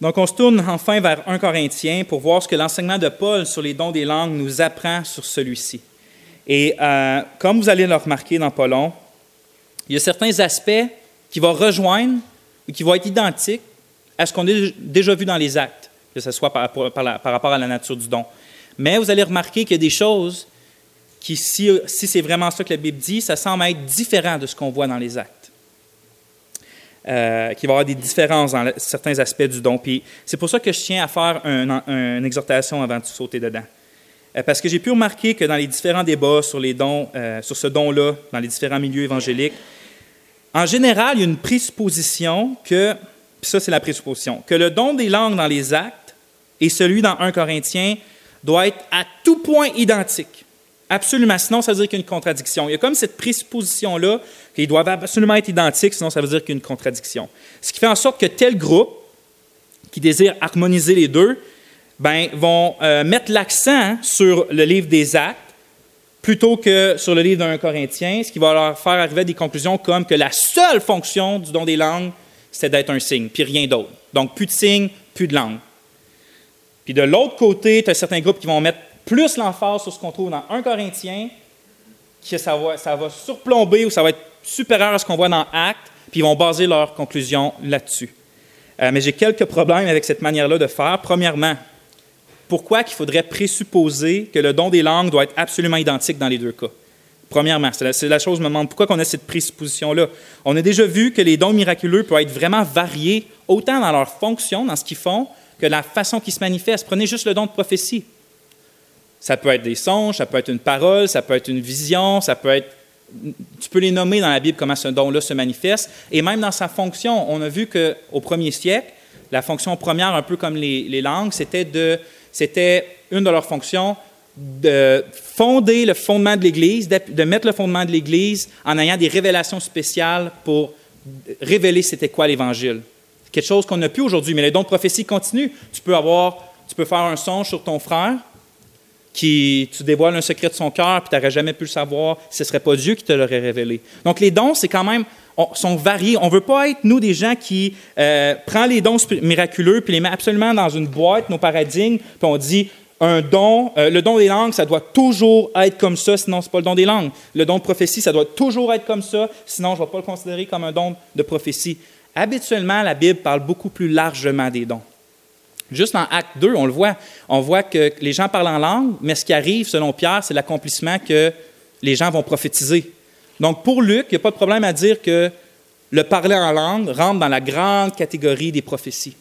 A: Donc, on se tourne enfin vers 1 Corinthien pour voir ce que l'enseignement de Paul sur les dons des langues nous apprend sur celui-ci. Et euh, comme vous allez le remarquer dans Paulon, il y a certains aspects qui vont rejoindre ou qui vont être identiques à ce qu'on a déjà vu dans les actes, que ce soit par, rapport à la nature du don. Mais vous allez remarquer qu'il y a des choses qui, si, si c'est vraiment ça que la Bible dit, ça semble être différent de ce qu'on voit dans les actes. Euh, qu'il va y avoir des différences dans certains aspects du don. Puis c'est pour ça que je tiens à faire une exhortation avant de sauter dedans. Euh, parce que j'ai pu remarquer que dans les différents débats sur les dons, euh, sur ce don-là, dans les différents milieux évangéliques, en général, il y a une présupposition que, puis ça c'est la présupposition, que le don des langues dans les actes et celui dans 1 Corinthiens doit être à tout point identique. Absolument. Sinon, ça veut dire qu'il y a une contradiction. Il y a comme cette présupposition-là qu'ils doivent absolument être identiques, sinon ça veut dire qu'il y a une contradiction. Ce qui fait en sorte que tel groupe qui désire harmoniser les deux, ben, vont euh, mettre l'accent sur le livre des Actes plutôt que sur le livre d'un Corinthien, ce qui va leur faire arriver à des conclusions comme que la seule fonction du don des langues, c'est d'être un signe, puis rien d'autre. Donc, plus de signes, plus de langue. Puis de l'autre côté, tu as certains groupes qui vont mettre plus l'emphase sur ce qu'on trouve dans 1 Corinthien, que ça va, ça va surplomber ou ça va être supérieur à ce qu'on voit dans Actes, puis ils vont baser leurs conclusions là-dessus. Euh, mais j'ai quelques problèmes avec cette manière-là de faire. Premièrement, pourquoi qu'il faudrait présupposer que le don des langues doit être absolument identique dans les deux cas? Premièrement, c'est la, la, chose me demande pourquoi on a cette présupposition-là? On a déjà vu que les dons miraculeux peuvent être vraiment variés, autant dans leur fonction, dans ce qu'ils font, que la façon qu'ils se manifestent. Prenez juste le don de prophétie. Ça peut être des songes, ça peut être une parole, ça peut être une vision, ça peut être. Tu peux les nommer dans la Bible comment ce don-là se manifeste. Et même dans sa fonction, on a vu qu'au premier siècle, la fonction première, un peu comme les, langues, c'était de, c'était une de leurs fonctions de fonder le fondement de l'Église, de mettre le fondement de l'Église en ayant des révélations spéciales pour révéler c'était quoi l'Évangile. Quelque chose qu'on n'a plus aujourd'hui, mais les dons de prophétie continuent. Tu peux avoir, tu peux faire un songe sur ton frère, qui tu dévoiles un secret de son cœur, puis tu n'aurais jamais pu le savoir, ce ne serait pas Dieu qui te l'aurait révélé. Donc les dons, c'est quand même, sont variés. On ne veut pas être, nous, des gens qui euh, prennent les dons miraculeux, puis les met absolument dans une boîte, nos paradigmes, puis on dit, un don, euh, le don des langues, ça doit toujours être comme ça, sinon ce n'est pas le don des langues. Le don de prophétie, ça doit toujours être comme ça, sinon je ne vais pas le considérer comme un don de prophétie. Habituellement, la Bible parle beaucoup plus largement des dons. Juste dans Acte 2, on le voit. On voit que les gens parlent en langue, mais ce qui arrive, selon Pierre, c'est l'accomplissement que les gens vont prophétiser. Donc, pour Luc, il n'y a pas de problème à dire que le parler en langue rentre dans la grande catégorie des prophéties.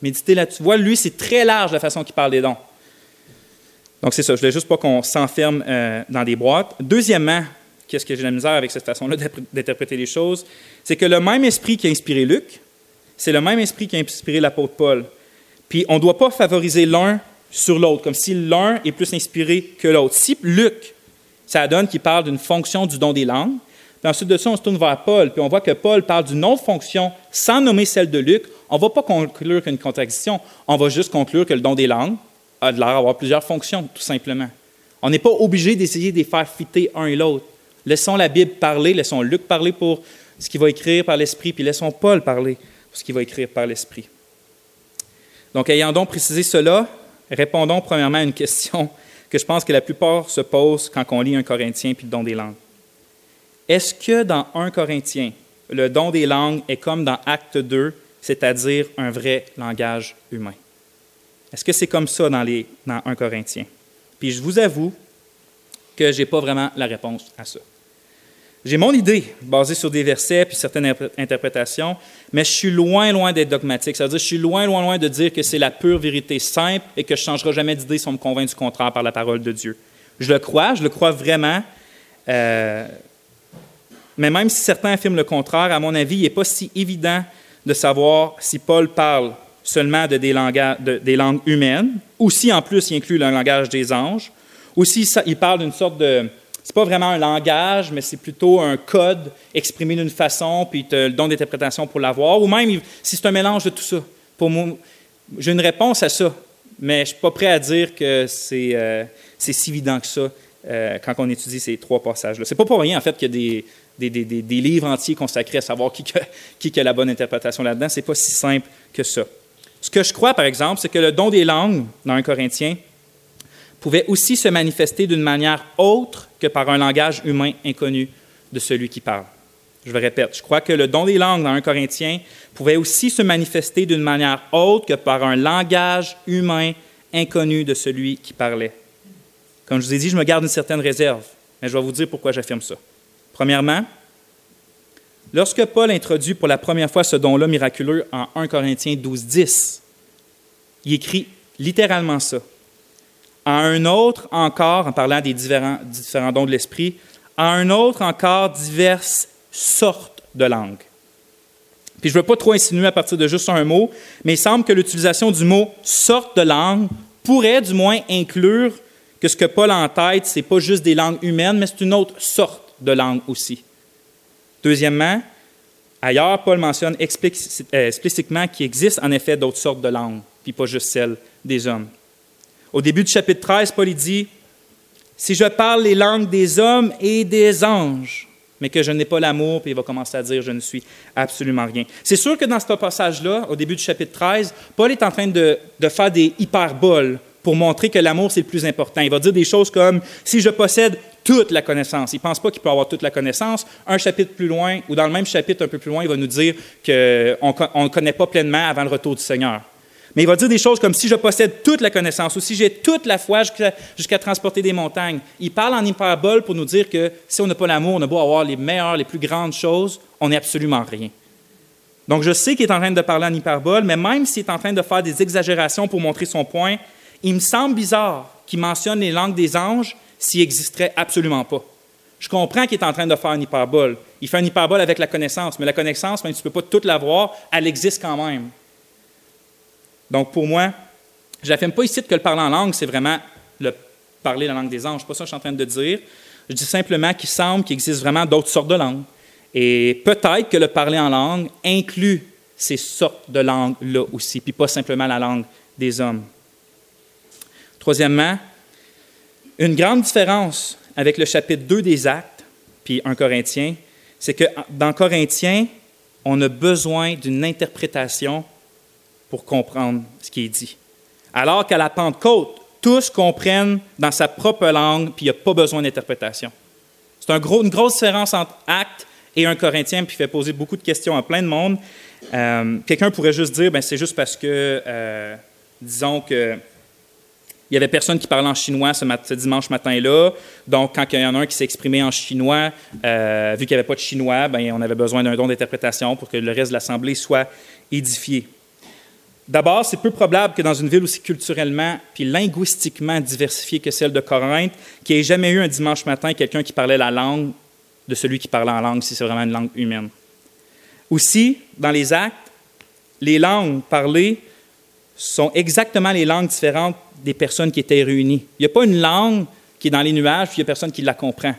A: Méditez là-dessus. Vois, lui, c'est très large la façon qu'il parle des dons. Donc, c'est ça. Je voulais juste pas qu'on s'enferme euh, dans des boîtes. Deuxièmement, qu'est-ce que j'ai la misère avec cette façon-là d'interpréter les choses? C'est que le même esprit qui a inspiré Luc, c'est le même esprit qui a inspiré l'apôtre Paul. Puis on ne doit pas favoriser l'un sur l'autre, comme si l'un est plus inspiré que l'autre. Si Luc, ça donne qu'il parle d'une fonction du don des langues, puis ensuite de ça, on se tourne vers Paul, puis on voit que Paul parle d'une autre fonction sans nommer celle de Luc, on ne va pas conclure qu'une contradiction, on va juste conclure que le don des langues a de l'air d'avoir plusieurs fonctions, tout simplement. On n'est pas obligé d'essayer de les faire fitter un et l'autre. Laissons la Bible parler, laissons Luc parler pour ce qu'il va écrire par l'Esprit, puis laissons Paul parler pour ce qu'il va écrire par l'Esprit. Donc, ayant donc précisé cela, répondons premièrement à une question que je pense que la plupart se posent quand on lit un Corinthien puis le don des langues. Est-ce que dans un Corinthien, le don des langues est comme dans Acte 2, c'est-à-dire un vrai langage humain? Est-ce que c'est comme ça dans, les, dans 1 Corinthien? Puis je vous avoue que je n'ai pas vraiment la réponse à ça. J'ai mon idée basée sur des versets puis certaines interprétations, mais je suis loin, loin d'être dogmatique. Ça veut dire je suis loin, loin, loin de dire que c'est la pure vérité simple et que je ne changerai jamais d'idée si on me convainc du contraire par la parole de Dieu. Je le crois, je le crois vraiment. Euh, mais même si certains affirment le contraire, à mon avis, il n'est pas si évident de savoir si Paul parle seulement de des, de, des langues humaines, ou si en plus il inclut le langage des anges, ou si il parle d'une sorte de c'est pas vraiment un langage, mais c'est plutôt un code exprimé d'une façon, puis tu le don d'interprétation pour l'avoir, ou même si c'est un mélange de tout ça. J'ai une réponse à ça, mais je ne suis pas prêt à dire que c'est euh, si évident que ça euh, quand on étudie ces trois passages-là. C'est pas pour rien, en fait, qu'il y a des, des, des, des, livres entiers consacrés à savoir qui, qui, a la bonne interprétation là-dedans. C'est pas si simple que ça. Ce que je crois, par exemple, c'est que le don des langues, dans un Corinthien, pouvait aussi se manifester d'une manière autre que par un langage humain inconnu de celui qui parle. Je le répète, je crois que le don des langues dans un Corinthien pouvait aussi se manifester d'une manière autre que par un langage humain inconnu de celui qui parlait. Comme je vous ai dit, je me garde une certaine réserve, mais je vais vous dire pourquoi j'affirme ça. Premièrement, lorsque Paul introduit pour la première fois ce don-là miraculeux en 1 Corinthiens 12, 10, il écrit littéralement ça. À un autre encore, en parlant des différents, dons de l'esprit, à un autre encore diverses sortes de langues. Puis je ne veux pas trop insinuer à partir de juste un mot, mais il semble que l'utilisation du mot sorte de langue pourrait du moins inclure que ce que Paul en tête, ce n'est pas juste des langues humaines, mais c'est une autre sorte de langue aussi. Deuxièmement, ailleurs, Paul mentionne euh, explicitement qu'il existe en effet d'autres sortes de langues, puis pas juste celles des hommes. Au début du chapitre 13, Paul dit Si je parle les langues des hommes et des anges, mais que je n'ai pas l'amour, puis il va commencer à dire, je ne suis absolument rien. C'est sûr que dans ce passage-là, au début du chapitre 13, Paul est en train de, de faire des hyperboles pour montrer que l'amour, c'est le plus important. Il va dire des choses comme, si je possède toute la connaissance, il ne pense pas qu'il peut avoir toute la connaissance. Un chapitre plus loin, ou dans le même chapitre un peu plus loin, il va nous dire qu'on ne connaît pas pleinement avant le retour du Seigneur. Mais il va dire des choses comme si je possède toute la connaissance ou si j'ai toute la foi jusqu'à transporter des montagnes. Il parle en hyperbole pour nous dire que si on n'a pas l'amour, on a beau avoir les meilleures, les plus grandes choses, on n'est absolument rien. Donc je sais qu'il est en train de parler en hyperbole, mais même s'il est en train de faire des exagérations pour montrer son point, il me semble bizarre qu'il mentionne les langues des anges s'il n'existerait absolument pas. Je comprends qu'il est en train de faire un hyperbole. Il fait un hyperbole avec la connaissance, mais la connaissance, même si tu ne peux pas toute l'avoir, elle existe quand même. Donc, pour moi, je n'affirme pas ici que le parler en langue, c'est vraiment le parler la langue des anges. Ce pas ça que je suis en train de dire. Je dis simplement qu'il semble qu'il existe vraiment d'autres sortes de langues. Et peut-être que le parler en langue inclut ces sortes de langues-là aussi, puis pas simplement la langue des hommes. Troisièmement, une grande différence avec le chapitre 2 des Actes, puis 1 Corinthien, c'est que dans Corinthiens, on a besoin d'une interprétation pour comprendre ce qui est dit. Alors qu'à la Pentecôte, tous comprennent dans sa propre langue, puis il n'y a pas besoin d'interprétation. C'est une grosse différence entre Acte et un Corinthien, puis fait poser beaucoup de questions à plein de monde. Euh, quelqu'un pourrait juste dire, ben, c'est juste parce que, euh, disons que il y avait personne qui parlait en chinois ce, dimanche matin-là. Donc, quand il y en a un qui s'est exprimé en chinois, euh, vu qu'il n'y avait pas de chinois, ben, on avait besoin d'un don d'interprétation pour que le reste de l'Assemblée soit édifié. D'abord, c'est peu probable que dans une ville aussi culturellement puis linguistiquement diversifiée que celle de Corinthe, qu'il n'y ait jamais eu un dimanche matin quelqu'un qui parlait la langue de celui qui parlait en langue, si c'est vraiment une langue humaine. Aussi, dans les actes, les langues parlées sont exactement les langues différentes des personnes qui étaient réunies. Il n'y a pas une langue qui est dans les nuages, puis il n'y a personne qui la comprend.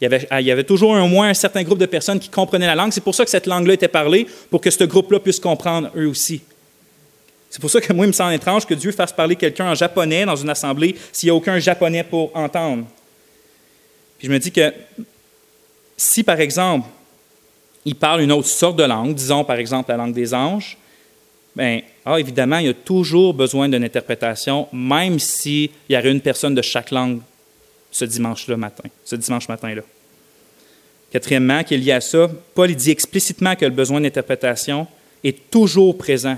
A: Il y, avait, il y avait toujours au moins un certain groupe de personnes qui comprenaient la langue. C'est pour ça que cette langue-là était parlée, pour que ce groupe-là puisse comprendre eux aussi. C'est pour ça que moi, il me semble étrange que Dieu fasse parler quelqu'un en japonais dans une assemblée s'il n'y a aucun japonais pour entendre. Puis je me dis que si, par exemple, il parle une autre sorte de langue, disons par exemple la langue des anges, bien, ah, évidemment, il y a toujours besoin d'une interprétation, même s'il y aurait une personne de chaque langue ce dimanche-là matin, ce dimanche matin-là. Quatrièmement, qui est lié à ça, Paul dit explicitement que le besoin d'interprétation est toujours présent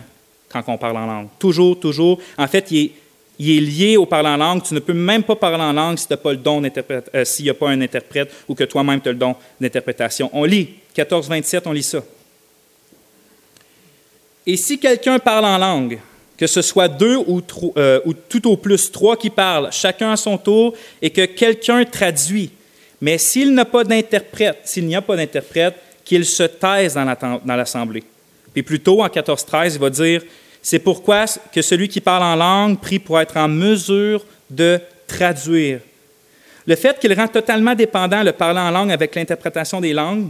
A: quand on parle en langue. Toujours, toujours. En fait, il est, lié au parler en langue. Tu ne peux même pas parler en langue si euh, s'il n'y a pas un interprète ou que toi-même tu as le don d'interprétation. On lit 14, 27, on lit ça. Et si quelqu'un parle en langue, que ce soit deux ou, euh, ou, tout au plus trois qui parlent, chacun à son tour, et que quelqu'un traduit, mais s'il n'a pas d'interprète, s'il n'y a pas d'interprète, qu'il se taise dans l'assemblée. Puis plus tôt, en 14.13, il va dire, c'est pourquoi que celui qui parle en langue prie pour être en mesure de traduire. Le fait qu'il rend totalement dépendant le parler en langue avec l'interprétation des langues,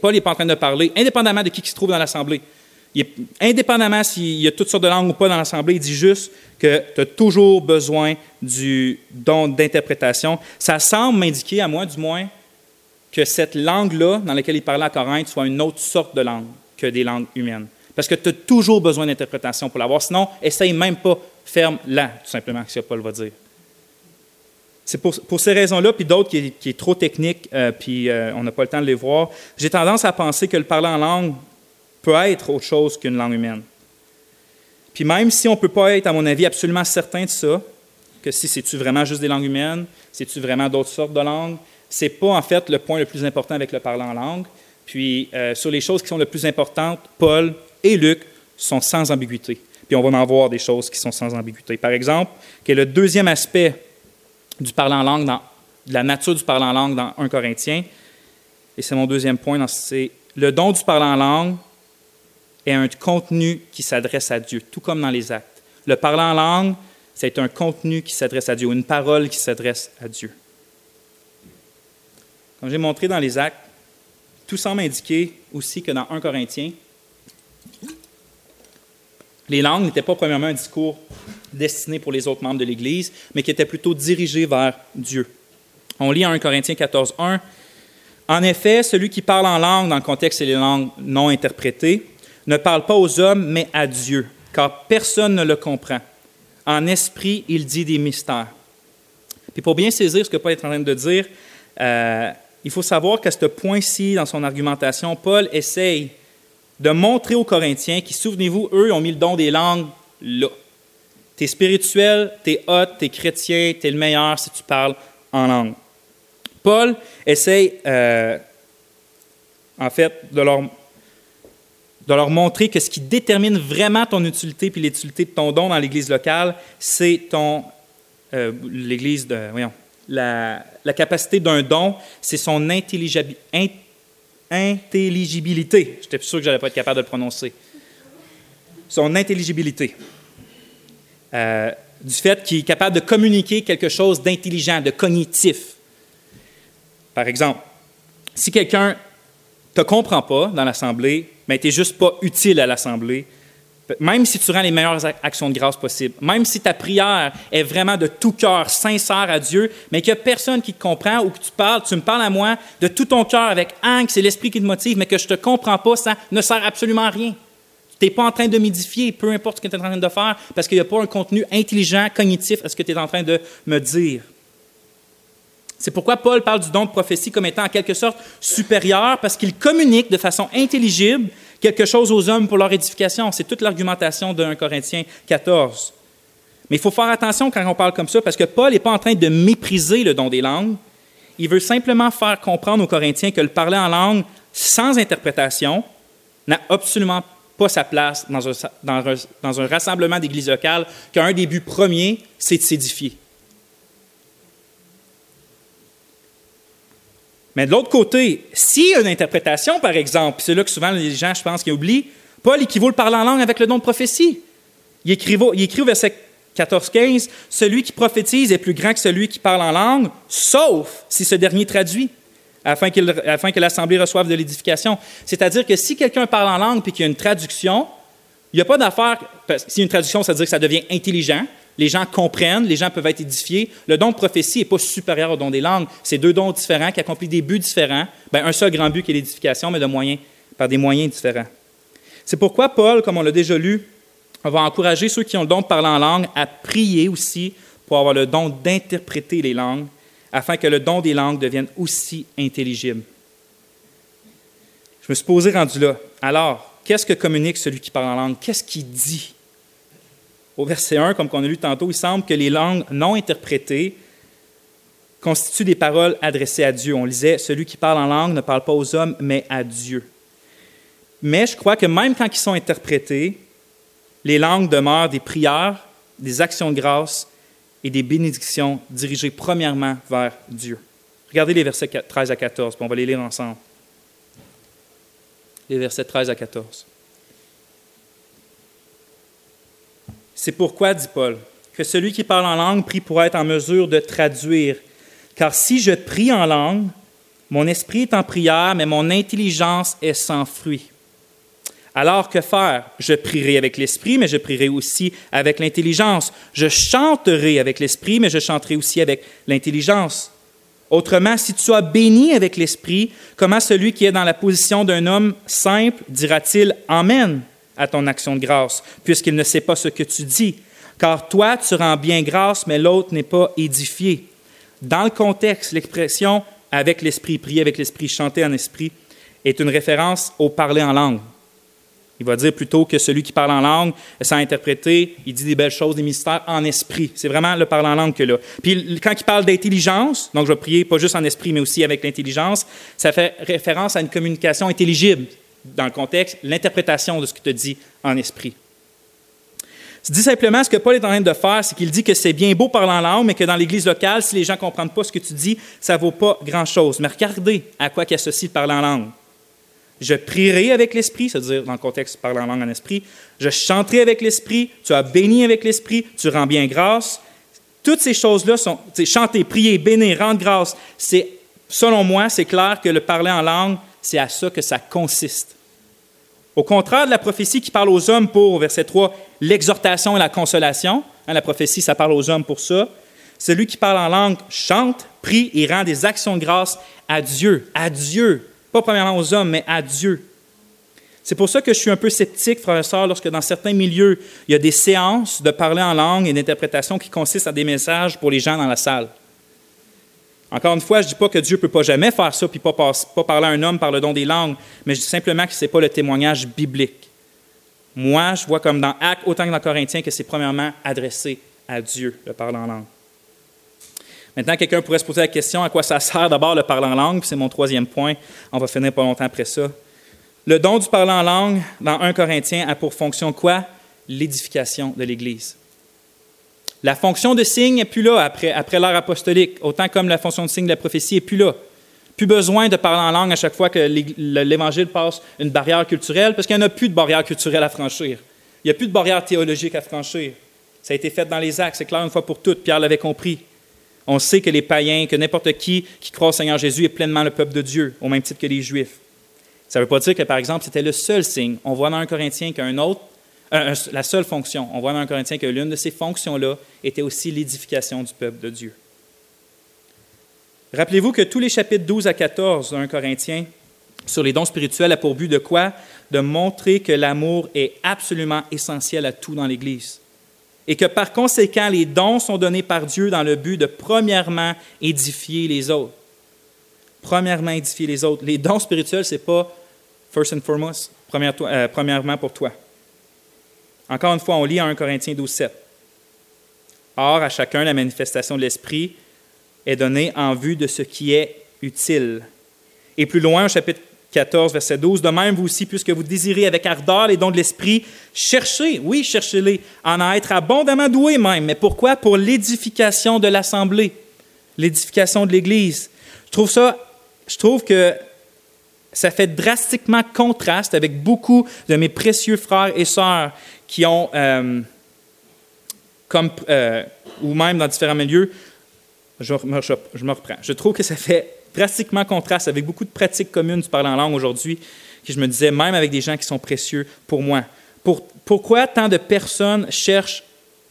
A: Paul n'est pas en train de parler, indépendamment de qui, qui se trouve dans l'assemblée. Indépendamment s'il y a toutes sortes de langues ou pas dans l'assemblée, il dit juste que tu as toujours besoin du don d'interprétation. Ça semble m'indiquer, à moi du moins, que cette langue-là, dans laquelle il parlait à Corinthe, soit une autre sorte de langue que des langues humaines. Parce que tu as toujours besoin d'interprétation pour l'avoir. Sinon, essaye même pas, ferme-la, tout simplement, ce que Paul va dire. C'est pour, ces raisons-là, puis d'autres qui, qui, est trop technique, euh, puis euh, on n'a pas le temps de les voir. J'ai tendance à penser que le parler en langue peut être autre chose qu'une langue humaine. Puis même si on ne peut pas être, à mon avis, absolument certain de ça, que si c'est-tu vraiment juste des langues humaines, c'est-tu vraiment d'autres sortes de langues, c'est pas en fait le point le plus important avec le parler en langue. Puis euh, sur les choses qui sont les plus importantes, Paul et Luc sont sans ambiguïté. Puis on va en voir des choses qui sont sans ambiguïté. Par exemple, qui est le deuxième aspect du parler en langue, dans, de la nature du parler en langue dans 1 Corinthiens, et c'est mon deuxième point, c'est le don du parler en langue est un contenu qui s'adresse à Dieu, tout comme dans les actes. Le parler en langue, c'est un contenu qui s'adresse à Dieu, une parole qui s'adresse à Dieu. Comme j'ai montré dans les actes, tout semble indiquer aussi que dans 1 Corinthiens, les langues n'étaient pas premièrement un discours destiné pour les autres membres de l'Église, mais qui était plutôt dirigé vers Dieu. On lit en 1 Corinthiens 14, 1. En effet, celui qui parle en langue, dans le contexte les langues non interprétées, ne parle pas aux hommes, mais à Dieu, car personne ne le comprend. En esprit, il dit des mystères. Puis pour bien saisir ce que Paul est en train de dire, euh, il faut savoir qu'à ce point-ci, dans son argumentation, Paul essaye de montrer aux Corinthiens qui, souvenez-vous, eux ont mis le don des langues là. Tu es spirituel, tu es hot, tu es chrétien, tu es le meilleur si tu parles en langue. Paul essaye, euh, en fait, de leur de leur montrer que ce qui détermine vraiment ton utilité puis l'utilité de ton don dans l'Église locale, c'est ton euh, l'Église de voyons, la, capacité d'un don, c'est son intelligibilité. J'étais sûr que je n'allais pas être capable de le prononcer. Son intelligibilité. Euh, du fait qu'il est capable de communiquer quelque chose d'intelligent, de cognitif. Par exemple, si quelqu'un te comprend pas dans l'Assemblée, mais tu juste pas utile à l'Assemblée, même si tu rends les meilleures actions de grâce possibles, même si ta prière est vraiment de tout cœur, sincère à Dieu, mais qu'il n'y a personne qui te comprend ou que tu parles, tu me parles à moi de tout ton cœur avec que c'est l'esprit qui te motive, mais que je ne te comprends pas, ça ne sert absolument à rien. Tu n'es pas en train de m'édifier, peu importe ce que tu es en train de faire, parce qu'il n'y a pas un contenu intelligent, cognitif à ce que tu es en train de me dire. C'est pourquoi Paul parle du don de prophétie comme étant en quelque sorte supérieur, parce qu'il communique de façon intelligible quelque chose aux hommes pour leur édification. C'est toute l'argumentation de 1 Corinthiens 14. Mais il faut faire attention quand on parle comme ça, parce que Paul n'est pas en train de mépriser le don des langues. Il veut simplement faire comprendre aux Corinthiens que le parler en langue sans interprétation n'a absolument pas sa place dans un, dans un rassemblement d'église locale, qu'un des buts premiers, c'est de s'édifier. Mais de l'autre côté, s'il y a une interprétation, par exemple, c'est là que souvent les gens, je pense, qui oublient, Paul équivaut le parler en langue avec le don de prophétie. Il écrit, au verset 14-15, Celui qui prophétise est plus grand que celui qui parle en langue, sauf si ce dernier traduit, afin, afin que l'Assemblée reçoive de l'édification. C'est-à-dire que si quelqu'un parle en langue et qu'il y a une traduction, il n'y a pas d'affaire, si une traduction, ça veut dire que ça devient intelligent, les gens comprennent, les gens peuvent être édifiés. Le don de prophétie n'est pas supérieur au don des langues. C'est deux dons différents qui accomplissent des buts différents. Ben, un seul grand but qui est l'édification, mais de moyens, par des moyens différents. C'est pourquoi Paul, comme on l'a déjà lu, va encourager ceux qui ont le don de parler en langue à prier aussi pour avoir le don d'interpréter les langues, afin que le don des langues devienne aussi intelligible. Je me suis posé rendu là. Alors, qu'est-ce que communique celui qui parle en langue? Qu'est-ce qu'il dit? Au verset 1, comme on a lu tantôt, il semble que les langues non interprétées constituent des paroles adressées à Dieu. On lisait, celui qui parle en langue ne parle pas aux hommes, mais à Dieu. Mais je crois que même quand ils sont interprétés, les langues demeurent des prières, des actions de grâce et des bénédictions dirigées premièrement vers Dieu. Regardez les versets 13 à 14, puis on va les lire ensemble. Les versets 13 à 14. C'est pourquoi, dit Paul, que celui qui parle en langue prie pour être en mesure de traduire. Car si je prie en langue, mon esprit est en prière, mais mon intelligence est sans fruit. Alors que faire? Je prierai avec l'esprit, mais je prierai aussi avec l'intelligence. Je chanterai avec l'esprit, mais je chanterai aussi avec l'intelligence. Autrement, si tu as béni avec l'esprit, comment celui qui est dans la position d'un homme simple dira-t-il Amen? À ton action de grâce, puisqu'il ne sait pas ce que tu dis Car toi, tu rends bien grâce, mais l'autre n'est pas édifié. Dans le contexte, l'expression avec l'esprit, prier avec l'esprit, chanter en esprit, est une référence au parler en langue. Il va dire plutôt que celui qui parle en langue, sans interpréter, il dit des belles choses, des mystères en esprit. C'est vraiment le parler en langue que là. Puis quand il parle d'intelligence, donc je vais prier pas juste en esprit, mais aussi avec l'intelligence, ça fait référence à une communication intelligible dans le contexte, l'interprétation de ce que tu dis en esprit. Je dis simplement ce que Paul est en train de faire, c'est qu'il dit que c'est bien beau parler en langue, mais que dans l'Église locale, si les gens ne comprennent pas ce que tu dis, ça ne vaut pas grand-chose. Mais regardez à quoi il associe le parler en langue. Je prierai avec l'Esprit, c'est-à-dire dans le contexte parler en langue en esprit. Je chanterai avec l'Esprit. Tu as béni avec l'Esprit. Tu rends bien grâce. Toutes ces choses-là sont chanter, prier, bénir, rendre grâce. C'est, selon moi, c'est clair que le parler en langue, c'est à ça que ça consiste. Au contraire de la prophétie qui parle aux hommes pour, verset 3, l'exhortation et la consolation. Hein, la prophétie, ça parle aux hommes pour ça. Celui qui parle en langue chante, prie et rend des actions de grâce à Dieu. À Dieu. Pas premièrement aux hommes, mais à Dieu. C'est pour ça que je suis un peu sceptique, frère et sœurs, lorsque dans certains milieux, il y a des séances de parler en langue et d'interprétation qui consistent à des messages pour les gens dans la salle. Encore une fois, je ne dis pas que Dieu ne peut pas jamais faire ça puis pas, pas, parler à un homme par le don des langues, mais je dis simplement que ce n'est pas le témoignage biblique. Moi, je vois comme dans Actes, autant que dans Corinthiens, que c'est premièrement adressé à Dieu, le parler en langue. Maintenant, quelqu'un pourrait se poser la question à quoi ça sert d'abord le parler en langue, c'est mon troisième point. On va finir pas longtemps après ça. Le don du parler en langue, dans 1 Corinthiens, a pour fonction quoi? L'édification de l'Église. La fonction de signe n'est plus là après, l'ère apostolique, autant comme la fonction de signe de la prophétie n'est plus là. Plus besoin de parler en langue à chaque fois que l'Évangile passe une barrière culturelle, parce qu'il n'y en a plus de barrière culturelle à franchir. Il n'y a plus de barrière théologique à franchir. Ça a été fait dans les actes, c'est clair une fois pour toutes. Pierre l'avait compris. On sait que les païens, que n'importe qui qui croit au Seigneur Jésus est pleinement le peuple de Dieu, au même titre que les Juifs. Ça ne veut pas dire que, par exemple, c'était le seul signe. On voit dans un Corinthien qu'un autre, la seule fonction, on voit dans un Corinthien que l'une de ces fonctions-là était aussi l'édification du peuple de Dieu. Rappelez-vous que tous les chapitres 12 à 14 d'un Corinthien sur les dons spirituels a pour but de quoi? De montrer que l'amour est absolument essentiel à tout dans l'Église et que par conséquent, les dons sont donnés par Dieu dans le but de premièrement édifier les autres. Premièrement édifier les autres. Les dons spirituels, ce n'est pas first and foremost, euh, premièrement pour toi. Encore une fois, on lit en 1 Corinthiens 12, 7. Or, à chacun, la manifestation de l'Esprit est donnée en vue de ce qui est utile. Et plus loin, au chapitre 14, verset 12. De même, vous aussi, puisque vous désirez avec ardeur les dons de l'Esprit, cherchez, oui, cherchez-les, en être abondamment doués même. Mais pourquoi? Pour l'édification de l'Assemblée, l'édification de l'Église. Je trouve ça, je trouve que ça fait drastiquement contraste avec beaucoup de mes précieux frères et sœurs qui ont, euh, comme, euh, ou même dans différents milieux, je me reprends. Je trouve que ça fait drastiquement contraste avec beaucoup de pratiques communes du parler en langue aujourd'hui, que je me disais, même avec des gens qui sont précieux pour moi. pourquoi tant de personnes cherchent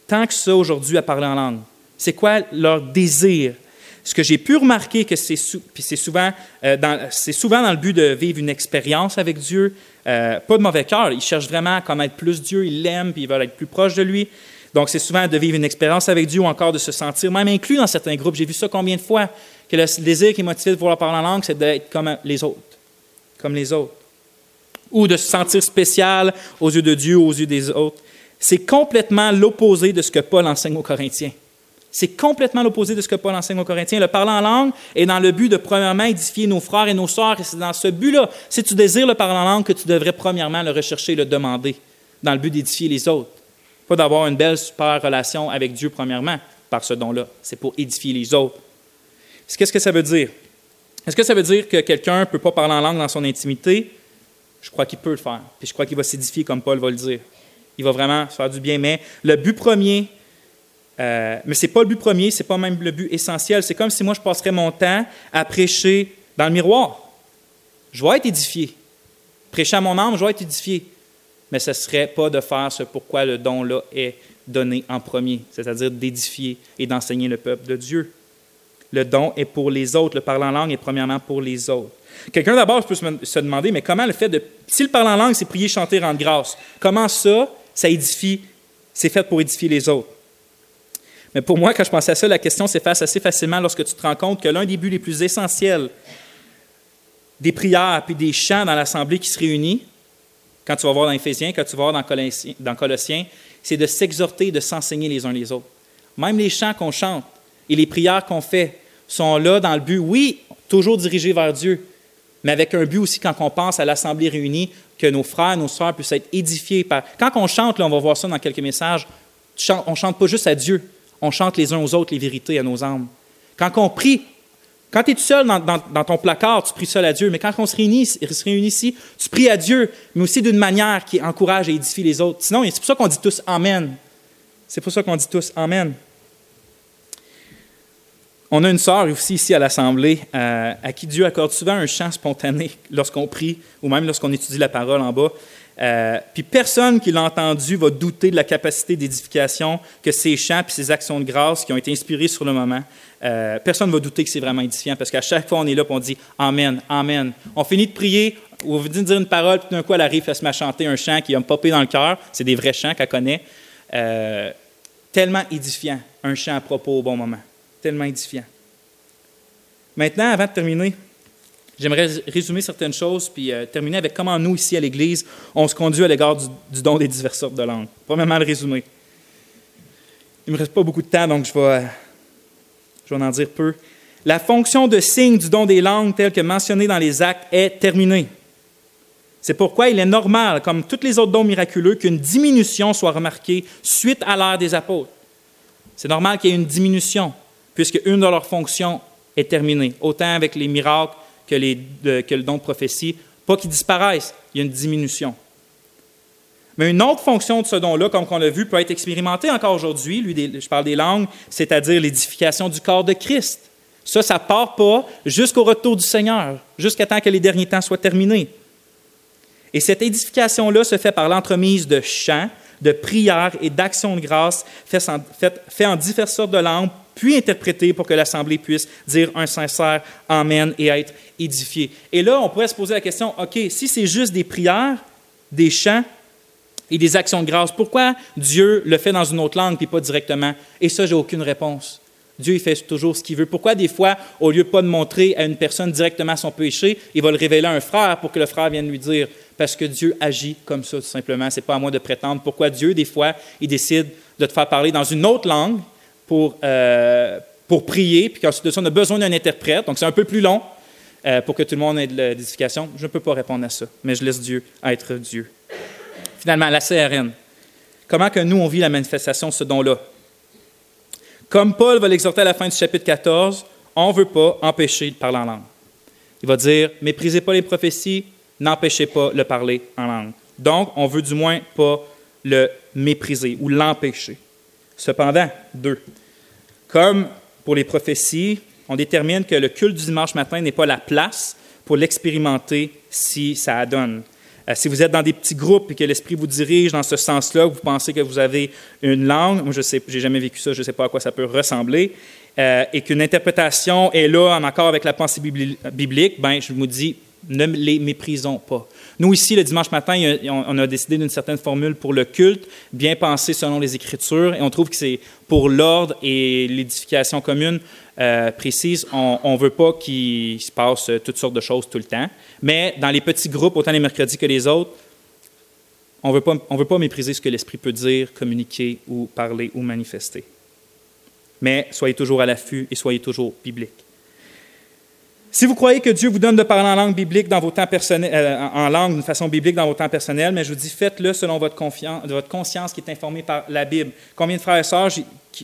A: tant que ça aujourd'hui à parler en langue? C'est quoi leur désir? Ce que j'ai pu remarquer, que euh, dans, c'est souvent dans le but de vivre une expérience avec Dieu, euh, pas de mauvais cœur. Ils cherchent vraiment à connaître plus Dieu, ils l'aiment, puis ils veulent être plus proches de lui. Donc, c'est souvent de vivre une expérience avec Dieu ou encore de se sentir même inclus dans certains groupes. J'ai vu ça combien de fois? que le désir qui est motivé de vouloir parler en langue, c'est d'être comme les autres, comme les autres, ou de se sentir spécial aux yeux de Dieu, aux yeux des autres. C'est complètement l'opposé de ce que Paul enseigne aux Corinthiens. C'est complètement l'opposé de ce que Paul enseigne aux Corinthiens. Le parler en langue est dans le but de, premièrement, édifier nos frères et nos sœurs. Et c'est dans ce but-là, si tu désires le parler en langue, que tu devrais, premièrement, le rechercher et le demander, dans le but d'édifier les autres. Pas d'avoir une belle, super relation avec Dieu, premièrement, par ce don-là. C'est pour édifier les autres. Qu'est-ce que ça veut dire? Est-ce que ça veut dire que quelqu'un ne peut pas parler en langue dans son intimité? Je crois qu'il peut le faire. Puis je crois qu'il va s'édifier comme Paul va le dire. Il va vraiment se faire du bien. Mais le but premier Euh, mais ce n'est pas le but premier, ce n'est pas même le but essentiel. C'est comme si moi, je passerais mon temps à prêcher dans le miroir. Je vais être édifié. Prêcher à mon âme, je vais être édifié. Mais ce ne serait pas de faire ce pourquoi le don-là est donné en premier, c'est-à-dire d'édifier et d'enseigner le peuple de Dieu. Le don est pour les autres. Le parler en langue est premièrement pour les autres. Quelqu'un d'abord peut se demander, mais comment le fait de... Si le parler en langue, c'est prier, chanter, rendre grâce, comment ça, ça édifie, c'est fait pour édifier les autres? Mais pour moi, quand je pensais à ça, la question s'efface assez facilement lorsque tu te rends compte que l'un des buts les plus essentiels des prières puis des chants dans l'assemblée qui se réunit, quand tu vas voir dans Éphésiens, quand tu vas voir dans Colossiens, c'est de s'exhorter, de s'enseigner les uns les autres. Même les chants qu'on chante et les prières qu'on fait sont là dans le but, oui, toujours dirigés vers Dieu, mais avec un but aussi quand on pense à l'assemblée réunie, que nos frères, nos sœurs puissent être édifiés par. Quand on chante, là, on va voir ça dans quelques messages, on chante pas juste à Dieu, on chante les uns aux autres les vérités à nos âmes. Quand on prie, quand tu es tout seul dans, ton placard, tu pries seul à Dieu, mais quand on se réunit, se réunit ici, tu pries à Dieu, mais aussi d'une manière qui encourage et édifie les autres. Sinon, c'est pour ça qu'on dit tous Amen. C'est pour ça qu'on dit tous Amen. On a une sœur aussi ici à l'Assemblée euh, à qui Dieu accorde souvent un chant spontané lorsqu'on prie ou même lorsqu'on étudie la parole en bas. Euh, puis personne qui l'a entendu va douter de la capacité d'édification que ces chants et ces actions de grâce qui ont été inspirés sur le moment, euh, personne ne va douter que c'est vraiment édifiant parce qu'à chaque fois on est là et on dit Amen, Amen. On finit de prier, on veut dire une parole, puis d'un coup elle arrive, elle se met à chanter un chant qui va me popper dans le cœur. C'est des vrais chants qu'elle connaît. Euh, tellement édifiant, un chant à propos au bon moment. Tellement édifiant. Maintenant, avant de terminer, J'aimerais résumer certaines choses, puis euh, terminer avec comment nous, ici à l'Église, on se conduit à l'égard du, don des diverses sortes de langues. Premièrement, le résumer. Il ne me reste pas beaucoup de temps, donc je vais, euh, je vais en dire peu. La fonction de signe du don des langues, telle que mentionnée dans les actes, est terminée. C'est pourquoi il est normal, comme tous les autres dons miraculeux, qu'une diminution soit remarquée suite à l'ère des apôtres. C'est normal qu'il y ait une diminution, puisque une de leurs fonctions est terminée, autant avec les miracles que, le don de prophétie, pas qu'ils disparaissent, il y a une diminution. Mais une autre fonction de ce don-là, comme on l'a vu, peut être expérimentée encore aujourd'hui. Lui, je parle des langues, c'est-à-dire l'édification du corps de Christ. Ça, ça ne part pas jusqu'au retour du Seigneur, jusqu'à temps que les derniers temps soient terminés. Et cette édification-là se fait par l'entremise de chants, de prières et d'actions de grâce faites en, en diverses sortes de langues puis interpréter pour que l'Assemblée puisse dire un sincère Amen et être édifiée. Et là, on pourrait se poser la question, OK, si c'est juste des prières, des chants et des actions de grâce, pourquoi Dieu le fait dans une autre langue puis pas directement? Et ça, j'ai aucune réponse. Dieu, il fait toujours ce qu'il veut. Pourquoi des fois, au lieu de pas de montrer à une personne directement son péché, il va le révéler à un frère pour que le frère vienne lui dire? Parce que Dieu agit comme ça, tout simplement. Ce n'est pas à moi de prétendre. Pourquoi Dieu, des fois, il décide de te faire parler dans une autre langue pour, euh, pour prier, puis qu'ensuite de ça, on a besoin d'un interprète. Donc, c'est un peu plus long euh, pour que tout le monde ait de l'édification. Je ne peux pas répondre à ça, mais je laisse Dieu être Dieu. Finalement, la CRN. Comment que nous, on vit la manifestation de ce don-là? Comme Paul va l'exhorter à la fin du chapitre 14, on ne veut pas empêcher de parler en langue. Il va dire, méprisez pas les prophéties, n'empêchez pas le parler en langue. Donc, on veut du moins pas le mépriser ou l'empêcher. Cependant, deux, comme pour les prophéties, on détermine que le culte du dimanche matin n'est pas la place pour l'expérimenter si ça adonne. Euh, si vous êtes dans des petits groupes et que l'Esprit vous dirige dans ce sens-là, vous pensez que vous avez une langue, moi je sais, j'ai jamais vécu ça, je ne sais pas à quoi ça peut ressembler, euh, et qu'une interprétation est là en accord avec la pensée biblique, ben je vous dis, ne les méprisons pas. Nous, ici, le dimanche matin, on a décidé d'une certaine formule pour le culte, bien pensé selon les Écritures, et on trouve que c'est pour l'ordre et l'édification commune euh, précise. On ne veut pas qu'il se passe toutes sortes de choses tout le temps, mais dans les petits groupes, autant les mercredis que les autres, on ne veut pas mépriser ce que l'Esprit peut dire, communiquer ou parler ou manifester. Mais soyez toujours à l'affût et soyez toujours bibliques. Si vous croyez que Dieu vous donne de parler en langue biblique dans vos temps personnels, euh, en langue d'une façon biblique dans vos temps personnels, mais je vous dis, faites-le selon votre, conscience qui est informée par la Bible. Combien de frères et sœurs,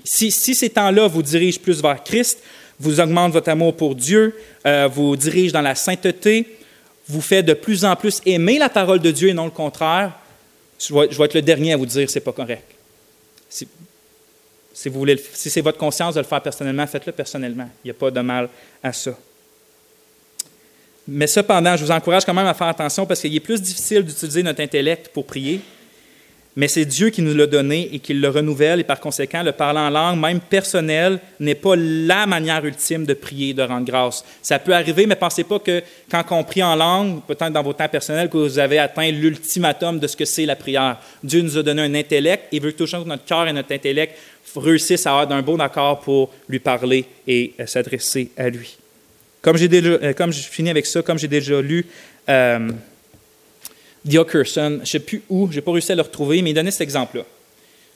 A: si, ces temps-là vous dirigent plus vers Christ, vous augmentent votre amour pour Dieu, euh, vous dirigent dans la sainteté, vous fait de plus en plus aimer la parole de Dieu et non le contraire, je vais, être le dernier à vous dire c'est pas correct. Si, vous voulez, si c'est votre conscience de le faire personnellement, faites-le personnellement. Il n'y a pas de mal à ça. Mais cependant, je vous encourage quand même à faire attention parce qu'il est plus difficile d'utiliser notre intellect pour prier mais c'est Dieu qui nous l'a donné et qui le renouvelle, et par conséquent, le parler en langue, même personnel, n'est pas la manière ultime de prier, de rendre grâce. Ça peut arriver, mais pensez pas que quand on prie en langue, peut-être dans vos temps personnels, que vous avez atteint l'ultimatum de ce que c'est la prière. Dieu nous a donné un intellect, et veut toujours que notre cœur et notre intellect réussissent à avoir d'un bon accord pour lui parler et euh, s'adresser à lui. Comme, j'ai déjà, euh, comme je finis avec ça, comme j'ai déjà lu... Euh, Diokerson, je ne sais plus où, je n'ai pas réussi à le retrouver, mais il donnait cet exemple-là.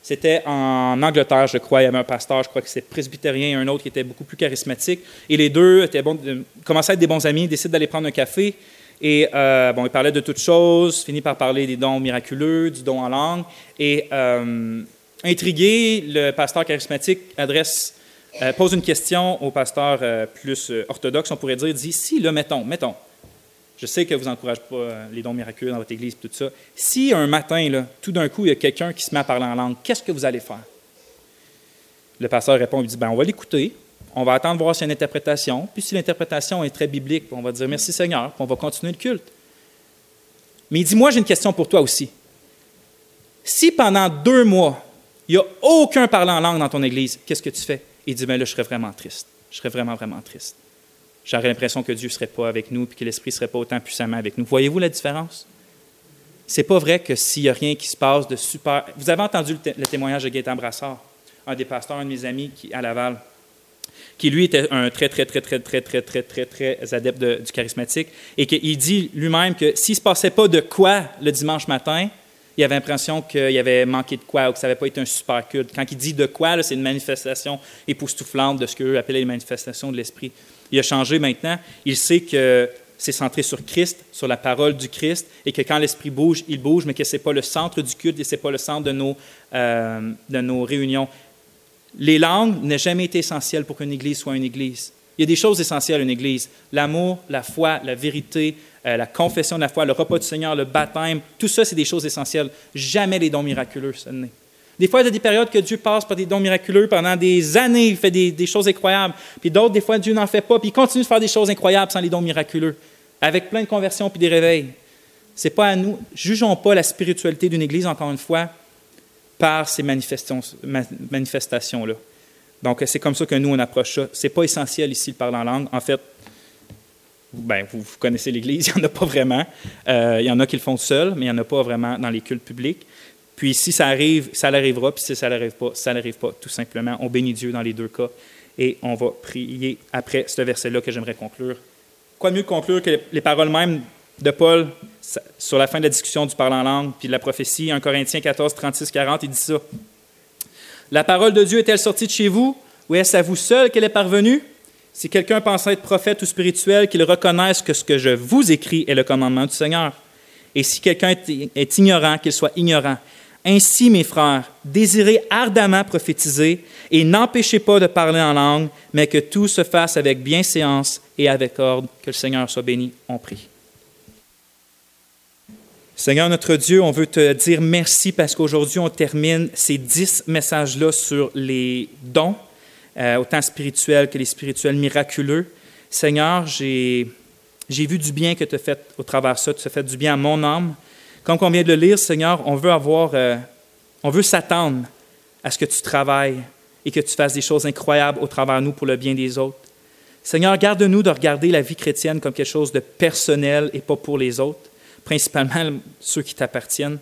A: C'était en Angleterre, je crois. Il y avait un pasteur, je crois que c'est presbytérien, et un autre qui était beaucoup plus charismatique. Et les deux étaient bons, commençaient à être des bons amis, décident d'aller prendre un café. Et euh, bon, ils parlaient de toutes choses, finit par parler des dons miraculeux, du don en langue. Et euh, intrigué, le pasteur charismatique adresse, euh, pose une question au pasteur plus orthodoxe, on pourrait dire, dit, si, là, mettons, mettons, je sais que vous n'encouragez pas euh, les dons miraculeux dans votre église tout ça. Si un matin, là, tout d'un coup, il y a quelqu'un qui se met à parler en langue, qu'est-ce que vous allez faire? Le pasteur répond, il dit, ben, on va l'écouter, on va attendre voir s'il y a une interprétation, puis si l'interprétation est très biblique, on va dire merci Seigneur, puis on va continuer le culte. Mais il dit, moi j'ai une question pour toi aussi. Si pendant deux mois, il n'y a aucun parlant en langue dans ton église, qu'est-ce que tu fais? Il dit, ben là, je serais vraiment triste. Je serais vraiment, vraiment triste j'aurais l'impression que Dieu ne serait pas avec nous et que l'Esprit ne serait pas autant puissamment avec nous. Voyez-vous la différence? C'est pas vrai que s'il n'y a rien qui se passe de super. Vous avez entendu le, témoignage de Gaëtan Brassard, un des pasteurs, un de mes amis qui, à Laval, qui lui était un très, très, très, très, très, très, très, très, très adepte du charismatique, et qu'il dit lui-même que s'il ne se passait pas de quoi le dimanche matin, il avait l'impression qu'il avait manqué de quoi ou que ça n'avait pas été un super culte. Quand il dit de quoi, c'est une manifestation époustouflante de ce qu'eux appelaient les manifestations de l'Esprit. Il a changé maintenant. Il sait que c'est centré sur Christ, sur la parole du Christ, et que quand l'Esprit bouge, il bouge, mais que ce n'est pas le centre du culte et ce n'est pas le centre de nos, euh, de nos réunions. Les langues n'ont jamais été essentielles pour qu'une Église soit une Église. Il y a des choses essentielles à une Église. L'amour, la foi, la vérité, euh, la confession de la foi, le repas du Seigneur, le baptême, tout ça, c'est des choses essentielles. Jamais les dons miraculeux, ce n'est. Des fois, il y a des périodes que Dieu passe par des dons miraculeux. Pendant des années, il fait des, choses incroyables. Puis d'autres, des fois, Dieu n'en fait pas. Puis il continue de faire des choses incroyables sans les dons miraculeux, avec plein de conversions puis des réveils. C'est pas à nous. Jugeons pas la spiritualité d'une Église, encore une fois, par ces manifestations-là. Donc, c'est comme ça que nous, on approche ça. Ce n'est pas essentiel ici, le parler en langue. En fait, ben, vous, connaissez l'Église, *laughs* il n'y en a pas vraiment. Euh, il y en a qui le font seuls, mais il n'y en a pas vraiment dans les cultes publics. Puis si ça arrive, ça l'arrivera, puis si ça n'arrive pas, ça n'arrive pas, tout simplement. On bénit Dieu dans les deux cas et on va prier après ce verset-là que j'aimerais conclure. Quoi mieux conclure que les paroles mêmes de Paul sur la fin de la discussion du parlant en langue, puis de la prophétie, 1 Corinthiens 14, 36, 40, il dit ça. La parole de Dieu est-elle sortie de chez vous, ou est-ce à vous seul qu'elle est parvenue? Si quelqu'un pense être prophète ou spirituel, qu'il reconnaisse que ce que je vous écris est le commandement du Seigneur. Et si quelqu'un est ignorant, qu'il soit ignorant. Ainsi, mes frères, désirez ardemment prophétiser et n'empêchez pas de parler en langue, mais que tout se fasse avec bienséance et avec ordre. Que le Seigneur soit béni. On prie. Seigneur notre Dieu, on veut te dire merci parce qu'aujourd'hui, on termine ces dix messages-là sur les dons, euh, autant spirituels que les spirituels miraculeux. Seigneur, j'ai vu du bien que tu as fait au travers de ça. Tu as fait du bien à mon âme. Comme on vient de le lire, Seigneur, on veut avoir, euh, on veut s'attendre à ce que tu travailles et que tu fasses des choses incroyables au travers de nous pour le bien des autres. Seigneur, garde-nous de regarder la vie chrétienne comme quelque chose de personnel et pas pour les autres, principalement *laughs* ceux qui t'appartiennent.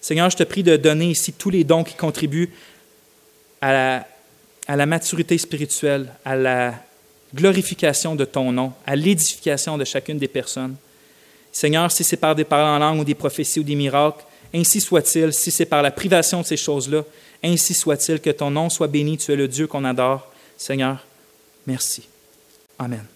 A: Seigneur, je te prie de donner ici tous les dons qui contribuent à la, à la maturité spirituelle, à la glorification de ton nom, à l'édification de chacune des personnes. Seigneur, si c'est par des paroles en langue ou des prophéties ou des miracles, ainsi soit-il. Si c'est par la privation de ces choses-là, ainsi soit-il. Que ton nom soit béni. Tu es le Dieu qu'on adore. Seigneur, merci. Amen.